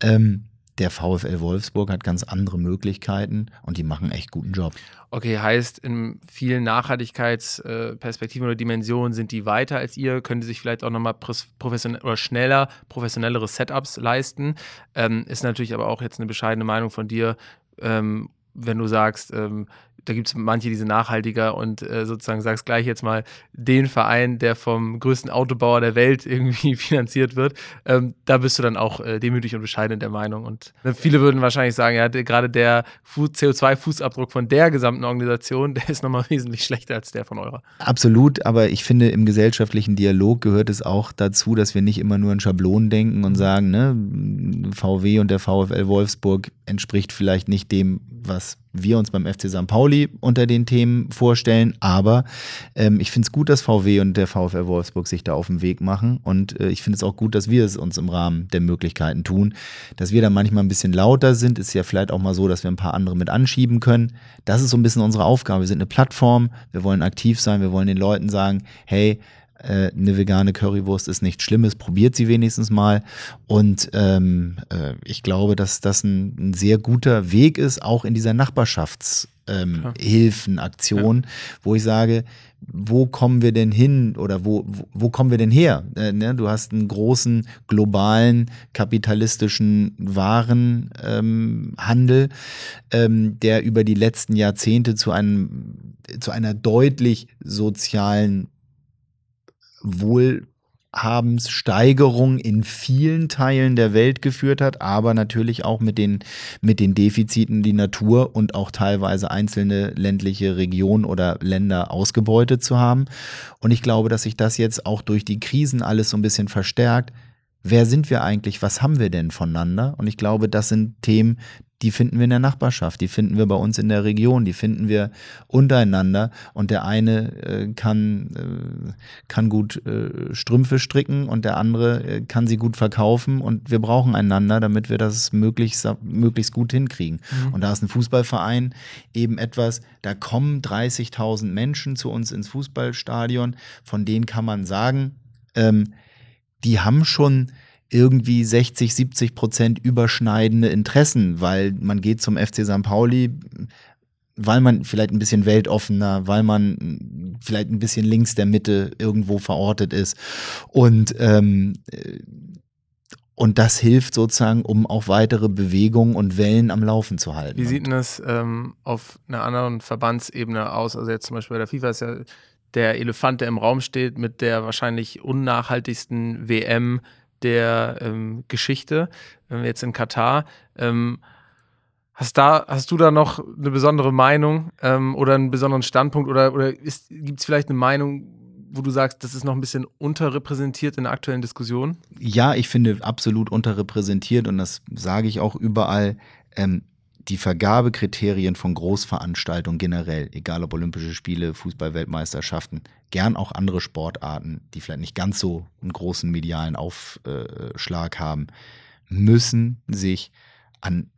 Ähm, der VfL Wolfsburg hat ganz andere Möglichkeiten und die machen echt guten Job. Okay, heißt, in vielen Nachhaltigkeitsperspektiven oder Dimensionen sind die weiter als ihr, können die sich vielleicht auch nochmal professionell oder schneller professionellere Setups leisten. Ähm, ist natürlich aber auch jetzt eine bescheidene Meinung von dir, ähm, wenn du sagst, ähm, da gibt es manche, die sind nachhaltiger und äh, sozusagen sagst gleich jetzt mal den Verein, der vom größten Autobauer der Welt <laughs> irgendwie finanziert wird, ähm, da bist du dann auch äh, demütig und bescheiden in der Meinung. Und äh, viele würden wahrscheinlich sagen, ja, gerade der CO2-Fußabdruck von der gesamten Organisation, <laughs> der ist nochmal wesentlich schlechter als der von eurer. Absolut, aber ich finde, im gesellschaftlichen Dialog gehört es auch dazu, dass wir nicht immer nur in Schablonen denken und sagen, ne, VW und der VfL Wolfsburg entspricht vielleicht nicht dem, was wir uns beim FC St. Pauli unter den Themen vorstellen. Aber ähm, ich finde es gut, dass VW und der VfL Wolfsburg sich da auf den Weg machen. Und äh, ich finde es auch gut, dass wir es uns im Rahmen der Möglichkeiten tun. Dass wir da manchmal ein bisschen lauter sind, ist ja vielleicht auch mal so, dass wir ein paar andere mit anschieben können. Das ist so ein bisschen unsere Aufgabe. Wir sind eine Plattform, wir wollen aktiv sein, wir wollen den Leuten sagen, hey, äh, eine vegane Currywurst ist nichts Schlimmes, probiert sie wenigstens mal. Und ähm, äh, ich glaube, dass das ein, ein, sehr guter Weg ist, auch in dieser Nachbarschaftshilfenaktion, ähm, ja. wo ich sage, wo kommen wir denn hin oder wo, wo, wo kommen wir denn her? Äh, ne? Du hast einen großen globalen kapitalistischen Warenhandel, ähm, ähm, der über die letzten Jahrzehnte zu einem zu einer deutlich sozialen Wohlhabenssteigerung in vielen Teilen der Welt geführt hat, aber natürlich auch mit den, mit den Defiziten die Natur und auch teilweise einzelne ländliche Regionen oder Länder ausgebeutet zu haben. Und ich glaube, dass sich das jetzt auch durch die Krisen alles so ein bisschen verstärkt. Wer sind wir eigentlich? Was haben wir denn voneinander? Und ich glaube, das sind Themen, die finden wir in der Nachbarschaft, die finden wir bei uns in der Region, die finden wir untereinander. Und der eine äh, kann, äh, kann gut äh, Strümpfe stricken und der andere äh, kann sie gut verkaufen. Und wir brauchen einander, damit wir das möglichst, möglichst gut hinkriegen. Mhm. Und da ist ein Fußballverein eben etwas, da kommen 30.000 Menschen zu uns ins Fußballstadion, von denen kann man sagen, ähm, die haben schon irgendwie 60, 70 Prozent überschneidende Interessen, weil man geht zum FC St. Pauli, weil man vielleicht ein bisschen weltoffener, weil man vielleicht ein bisschen links der Mitte irgendwo verortet ist. Und ähm, und das hilft sozusagen, um auch weitere Bewegungen und Wellen am Laufen zu halten. Wie sieht denn das ähm, auf einer anderen Verbandsebene aus? Also jetzt zum Beispiel bei der FIFA ist ja der Elefant, der im Raum steht, mit der wahrscheinlich unnachhaltigsten WM der ähm, Geschichte, äh, jetzt in Katar. Ähm, hast, da, hast du da noch eine besondere Meinung ähm, oder einen besonderen Standpunkt oder, oder gibt es vielleicht eine Meinung, wo du sagst, das ist noch ein bisschen unterrepräsentiert in der aktuellen Diskussion? Ja, ich finde absolut unterrepräsentiert und das sage ich auch überall. Ähm, die Vergabekriterien von Großveranstaltungen generell, egal ob Olympische Spiele, Fußballweltmeisterschaften, gern auch andere Sportarten, die vielleicht nicht ganz so einen großen medialen Aufschlag haben, müssen sich an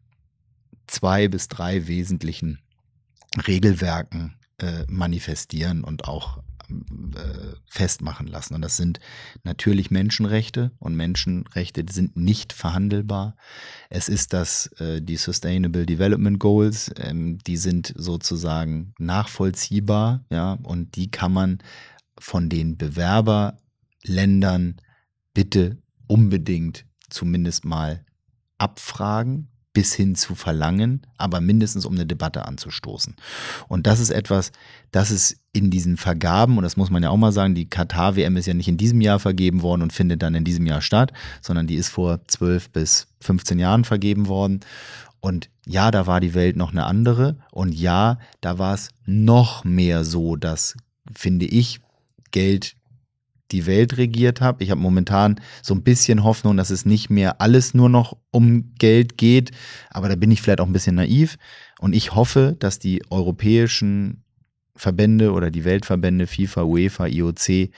zwei bis drei wesentlichen Regelwerken äh, manifestieren und auch äh, festmachen lassen. Und das sind natürlich Menschenrechte und Menschenrechte sind nicht verhandelbar. Es ist das, äh, die Sustainable Development Goals, ähm, die sind sozusagen nachvollziehbar, ja, und die kann man von den Bewerberländern bitte unbedingt zumindest mal abfragen, bis hin zu verlangen, aber mindestens um eine Debatte anzustoßen. Und das ist etwas, das ist in diesen Vergaben, und das muss man ja auch mal sagen, die Katar-WM ist ja nicht in diesem Jahr vergeben worden und findet dann in diesem Jahr statt, sondern die ist vor 12 bis 15 Jahren vergeben worden. Und ja, da war die Welt noch eine andere. Und ja, da war es noch mehr so, dass, finde ich, Geld die Welt regiert habe. Ich habe momentan so ein bisschen Hoffnung, dass es nicht mehr alles nur noch um Geld geht, aber da bin ich vielleicht auch ein bisschen naiv. Und ich hoffe, dass die europäischen Verbände oder die Weltverbände FIFA, UEFA, IOC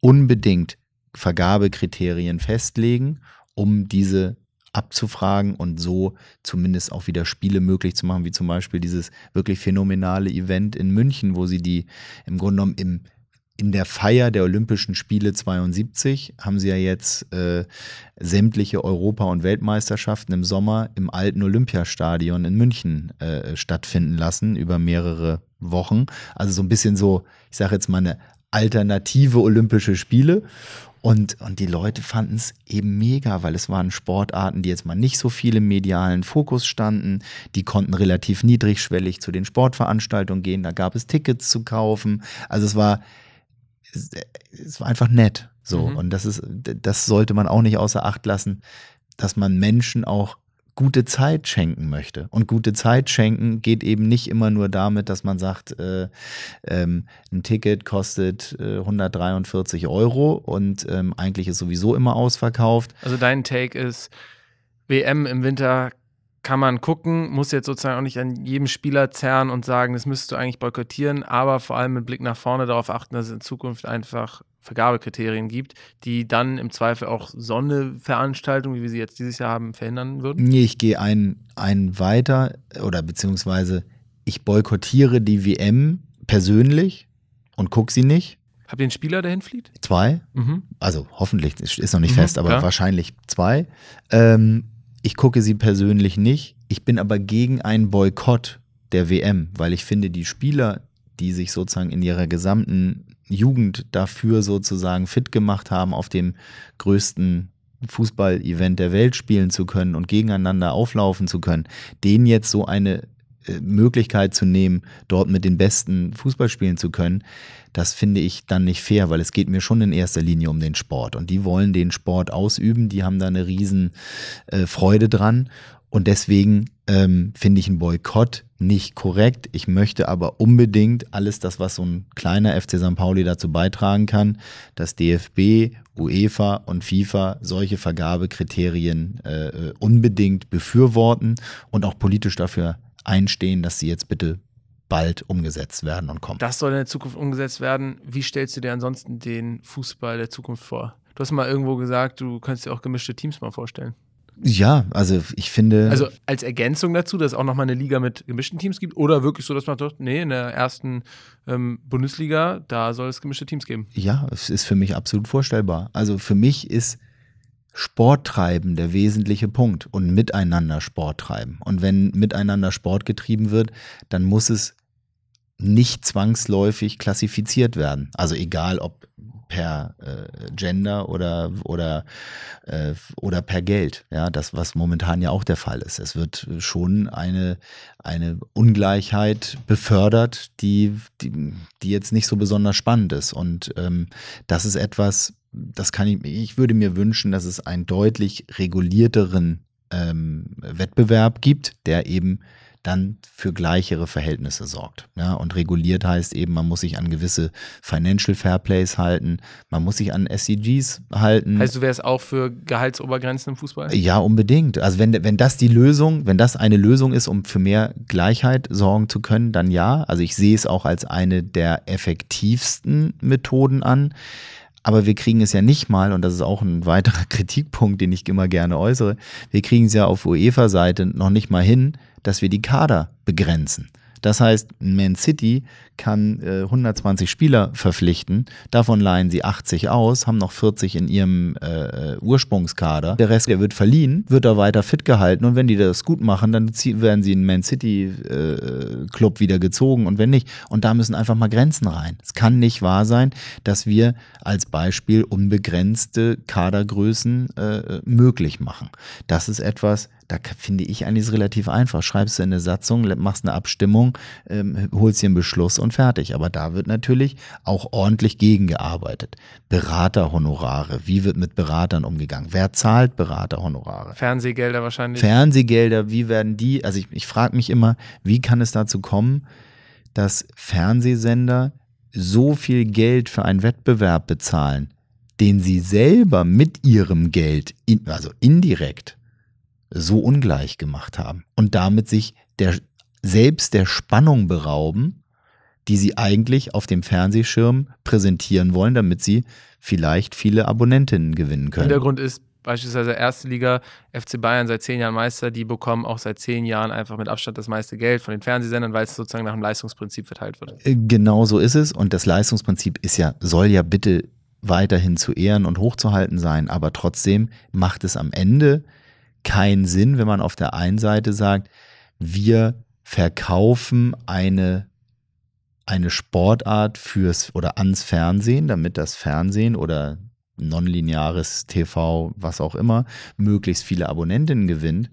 unbedingt Vergabekriterien festlegen, um diese abzufragen und so zumindest auch wieder Spiele möglich zu machen, wie zum Beispiel dieses wirklich phänomenale Event in München, wo sie die im Grunde genommen im in der Feier der Olympischen Spiele 72 haben sie ja jetzt äh, sämtliche Europa- und Weltmeisterschaften im Sommer im alten Olympiastadion in München äh, stattfinden lassen über mehrere Wochen. Also so ein bisschen so, ich sage jetzt mal eine alternative Olympische Spiele. Und, und die Leute fanden es eben mega, weil es waren Sportarten, die jetzt mal nicht so viel im medialen Fokus standen. Die konnten relativ niedrigschwellig zu den Sportveranstaltungen gehen. Da gab es Tickets zu kaufen. Also es war, es war einfach nett. So. Mhm. Und das ist, das sollte man auch nicht außer Acht lassen, dass man Menschen auch gute Zeit schenken möchte. Und gute Zeit schenken geht eben nicht immer nur damit, dass man sagt, äh, ähm, ein Ticket kostet äh, 143 Euro und ähm, eigentlich ist sowieso immer ausverkauft. Also dein Take ist, WM im Winter kann man gucken, muss jetzt sozusagen auch nicht an jedem Spieler zerren und sagen, das müsstest du eigentlich boykottieren, aber vor allem mit Blick nach vorne darauf achten, dass es in Zukunft einfach Vergabekriterien gibt, die dann im Zweifel auch Sonderveranstaltungen, wie wir sie jetzt dieses Jahr haben, verhindern würden? Nee, ich gehe einen, einen weiter oder beziehungsweise ich boykottiere die WM persönlich und gucke sie nicht. Habt ihr einen Spieler, der hinflieht? Zwei. Mhm. Also hoffentlich, ist noch nicht mhm, fest, aber klar. wahrscheinlich zwei. Ähm, ich gucke sie persönlich nicht. Ich bin aber gegen einen Boykott der WM, weil ich finde, die Spieler, die sich sozusagen in ihrer gesamten Jugend dafür sozusagen fit gemacht haben, auf dem größten Fußball-Event der Welt spielen zu können und gegeneinander auflaufen zu können, denen jetzt so eine äh, Möglichkeit zu nehmen, dort mit den Besten Fußball spielen zu können, das finde ich dann nicht fair, weil es geht mir schon in erster Linie um den Sport. Und die wollen den Sport ausüben, die haben da eine riesen äh, Freude dran. Und deswegen ähm, finde ich einen Boykott nicht korrekt. Ich möchte aber unbedingt alles das, was so ein kleiner FC St. Pauli dazu beitragen kann, dass DFB, UEFA und FIFA solche Vergabekriterien äh, unbedingt befürworten und auch politisch dafür einstehen, dass sie jetzt bitte bald umgesetzt werden und kommen. Das soll in der Zukunft umgesetzt werden. Wie stellst du dir ansonsten den Fußball der Zukunft vor? Du hast mal irgendwo gesagt, du könntest dir auch gemischte Teams mal vorstellen. Ja, also ich finde. Also als Ergänzung dazu, dass es auch nochmal eine Liga mit gemischten Teams gibt oder wirklich so, dass man sagt, nee, in der ersten ähm, Bundesliga, da soll es gemischte Teams geben. Ja, es ist für mich absolut vorstellbar. Also für mich ist Sport treiben der wesentliche Punkt und miteinander Sport treiben. Und wenn miteinander Sport getrieben wird, dann muss es nicht zwangsläufig klassifiziert werden. Also egal ob per äh, Gender oder oder äh, oder per Geld. Ja, das was momentan ja auch der Fall ist. Es wird schon eine eine Ungleichheit befördert, die die, die jetzt nicht so besonders spannend ist. Und ähm, das ist etwas, das kann ich, ich würde mir wünschen, dass es einen deutlich regulierteren ähm, Wettbewerb gibt, der eben dann für gleichere Verhältnisse sorgt. Ja, und reguliert heißt eben, man muss sich an gewisse Financial Fairplays halten, man muss sich an SCGs halten. Heißt, du wärst auch für Gehaltsobergrenzen im Fußball? Ja, unbedingt. Also wenn, wenn das die Lösung, wenn das eine Lösung ist, um für mehr Gleichheit sorgen zu können, dann ja. Also ich sehe es auch als eine der effektivsten Methoden an. Aber wir kriegen es ja nicht mal, und das ist auch ein weiterer <laughs> Kritikpunkt, den ich immer gerne äußere, wir kriegen es ja auf UEFA-Seite noch nicht mal hin, dass wir die Kader begrenzen. Das heißt, Man City kann äh, 120 Spieler verpflichten, davon leihen sie 80 aus, haben noch 40 in ihrem äh, Ursprungskader. Der Rest, der wird verliehen, wird da weiter fit gehalten und wenn die das gut machen, dann werden sie in Man City äh, Club wieder gezogen und wenn nicht. Und da müssen einfach mal Grenzen rein. Es kann nicht wahr sein, dass wir als Beispiel unbegrenzte Kadergrößen äh, möglich machen. Das ist etwas, da finde ich eigentlich relativ einfach. Schreibst du eine Satzung, machst eine Abstimmung, ähm, holst dir einen Beschluss und fertig. Aber da wird natürlich auch ordentlich gegengearbeitet. Beraterhonorare, wie wird mit Beratern umgegangen? Wer zahlt Beraterhonorare? Fernsehgelder wahrscheinlich. Fernsehgelder, wie werden die? Also ich, ich frage mich immer, wie kann es dazu kommen, dass Fernsehsender so viel Geld für einen Wettbewerb bezahlen, den sie selber mit ihrem Geld, in, also indirekt, so ungleich gemacht haben und damit sich der, selbst der Spannung berauben, die sie eigentlich auf dem Fernsehschirm präsentieren wollen, damit sie vielleicht viele Abonnentinnen gewinnen können. Hintergrund ist, beispielsweise erste Liga, FC Bayern seit zehn Jahren Meister, die bekommen auch seit zehn Jahren einfach mit Abstand das meiste Geld von den Fernsehsendern, weil es sozusagen nach dem Leistungsprinzip verteilt wird. Äh, genau so ist es. Und das Leistungsprinzip ist ja, soll ja bitte weiterhin zu ehren und hochzuhalten sein. Aber trotzdem macht es am Ende keinen Sinn, wenn man auf der einen Seite sagt, wir verkaufen eine eine Sportart fürs oder ans Fernsehen, damit das Fernsehen oder nonlineares TV, was auch immer, möglichst viele Abonnentinnen gewinnt.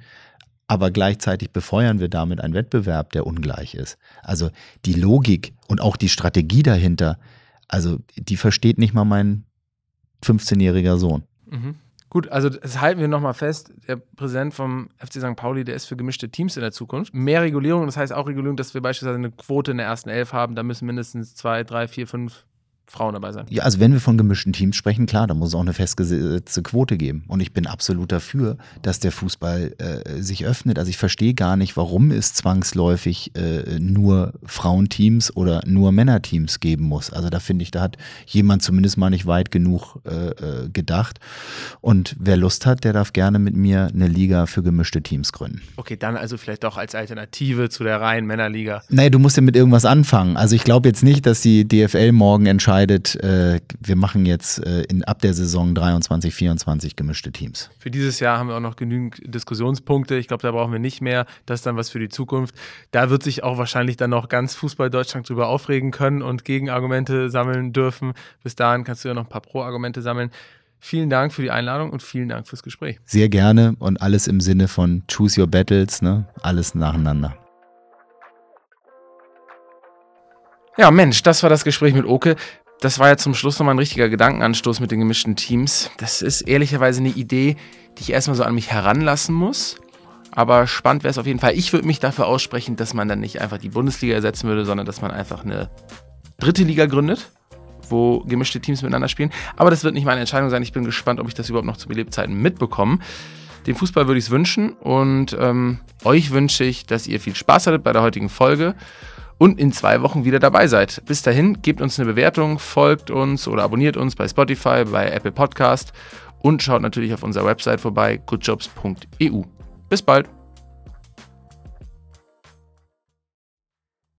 Aber gleichzeitig befeuern wir damit einen Wettbewerb, der ungleich ist. Also die Logik und auch die Strategie dahinter, also die versteht nicht mal mein 15-jähriger Sohn. Mhm. Gut, also das halten wir nochmal fest. Der Präsident vom FC St. Pauli, der ist für gemischte Teams in der Zukunft. Mehr Regulierung, das heißt auch Regulierung, dass wir beispielsweise eine Quote in der ersten Elf haben. Da müssen mindestens zwei, drei, vier, fünf Frauen dabei sein. Ja, also wenn wir von gemischten Teams sprechen, klar, da muss es auch eine festgesetzte Quote geben. Und ich bin absolut dafür, dass der Fußball äh, sich öffnet. Also ich verstehe gar nicht, warum es zwangsläufig äh, nur Frauenteams oder nur Männerteams geben muss. Also da finde ich, da hat jemand zumindest mal nicht weit genug äh, äh, gedacht. Und wer Lust hat, der darf gerne mit mir eine Liga für gemischte Teams gründen. Okay, dann also vielleicht auch als Alternative zu der reinen Männerliga. Nee, du musst ja mit irgendwas anfangen. Also ich glaube jetzt nicht, dass die DFL morgen entscheidet, entscheidet, äh, wir machen jetzt äh, in, ab der Saison 23, 24 gemischte Teams. Für dieses Jahr haben wir auch noch genügend Diskussionspunkte. Ich glaube, da brauchen wir nicht mehr. Das ist dann was für die Zukunft. Da wird sich auch wahrscheinlich dann noch ganz Fußball Deutschland drüber aufregen können und Gegenargumente sammeln dürfen. Bis dahin kannst du ja noch ein paar Pro-Argumente sammeln. Vielen Dank für die Einladung und vielen Dank fürs Gespräch. Sehr gerne und alles im Sinne von Choose Your Battles, ne? Alles nacheinander. Ja, Mensch, das war das Gespräch mit Oke das war ja zum Schluss nochmal ein richtiger Gedankenanstoß mit den gemischten Teams. Das ist ehrlicherweise eine Idee, die ich erstmal so an mich heranlassen muss. Aber spannend wäre es auf jeden Fall. Ich würde mich dafür aussprechen, dass man dann nicht einfach die Bundesliga ersetzen würde, sondern dass man einfach eine dritte Liga gründet, wo gemischte Teams miteinander spielen. Aber das wird nicht meine Entscheidung sein. Ich bin gespannt, ob ich das überhaupt noch zu Lebzeiten mitbekomme. Dem Fußball würde ich es wünschen und ähm, euch wünsche ich, dass ihr viel Spaß hattet bei der heutigen Folge und in zwei Wochen wieder dabei seid. Bis dahin, gebt uns eine Bewertung, folgt uns oder abonniert uns bei Spotify, bei Apple Podcast und schaut natürlich auf unserer Website vorbei, goodjobs.eu. Bis bald!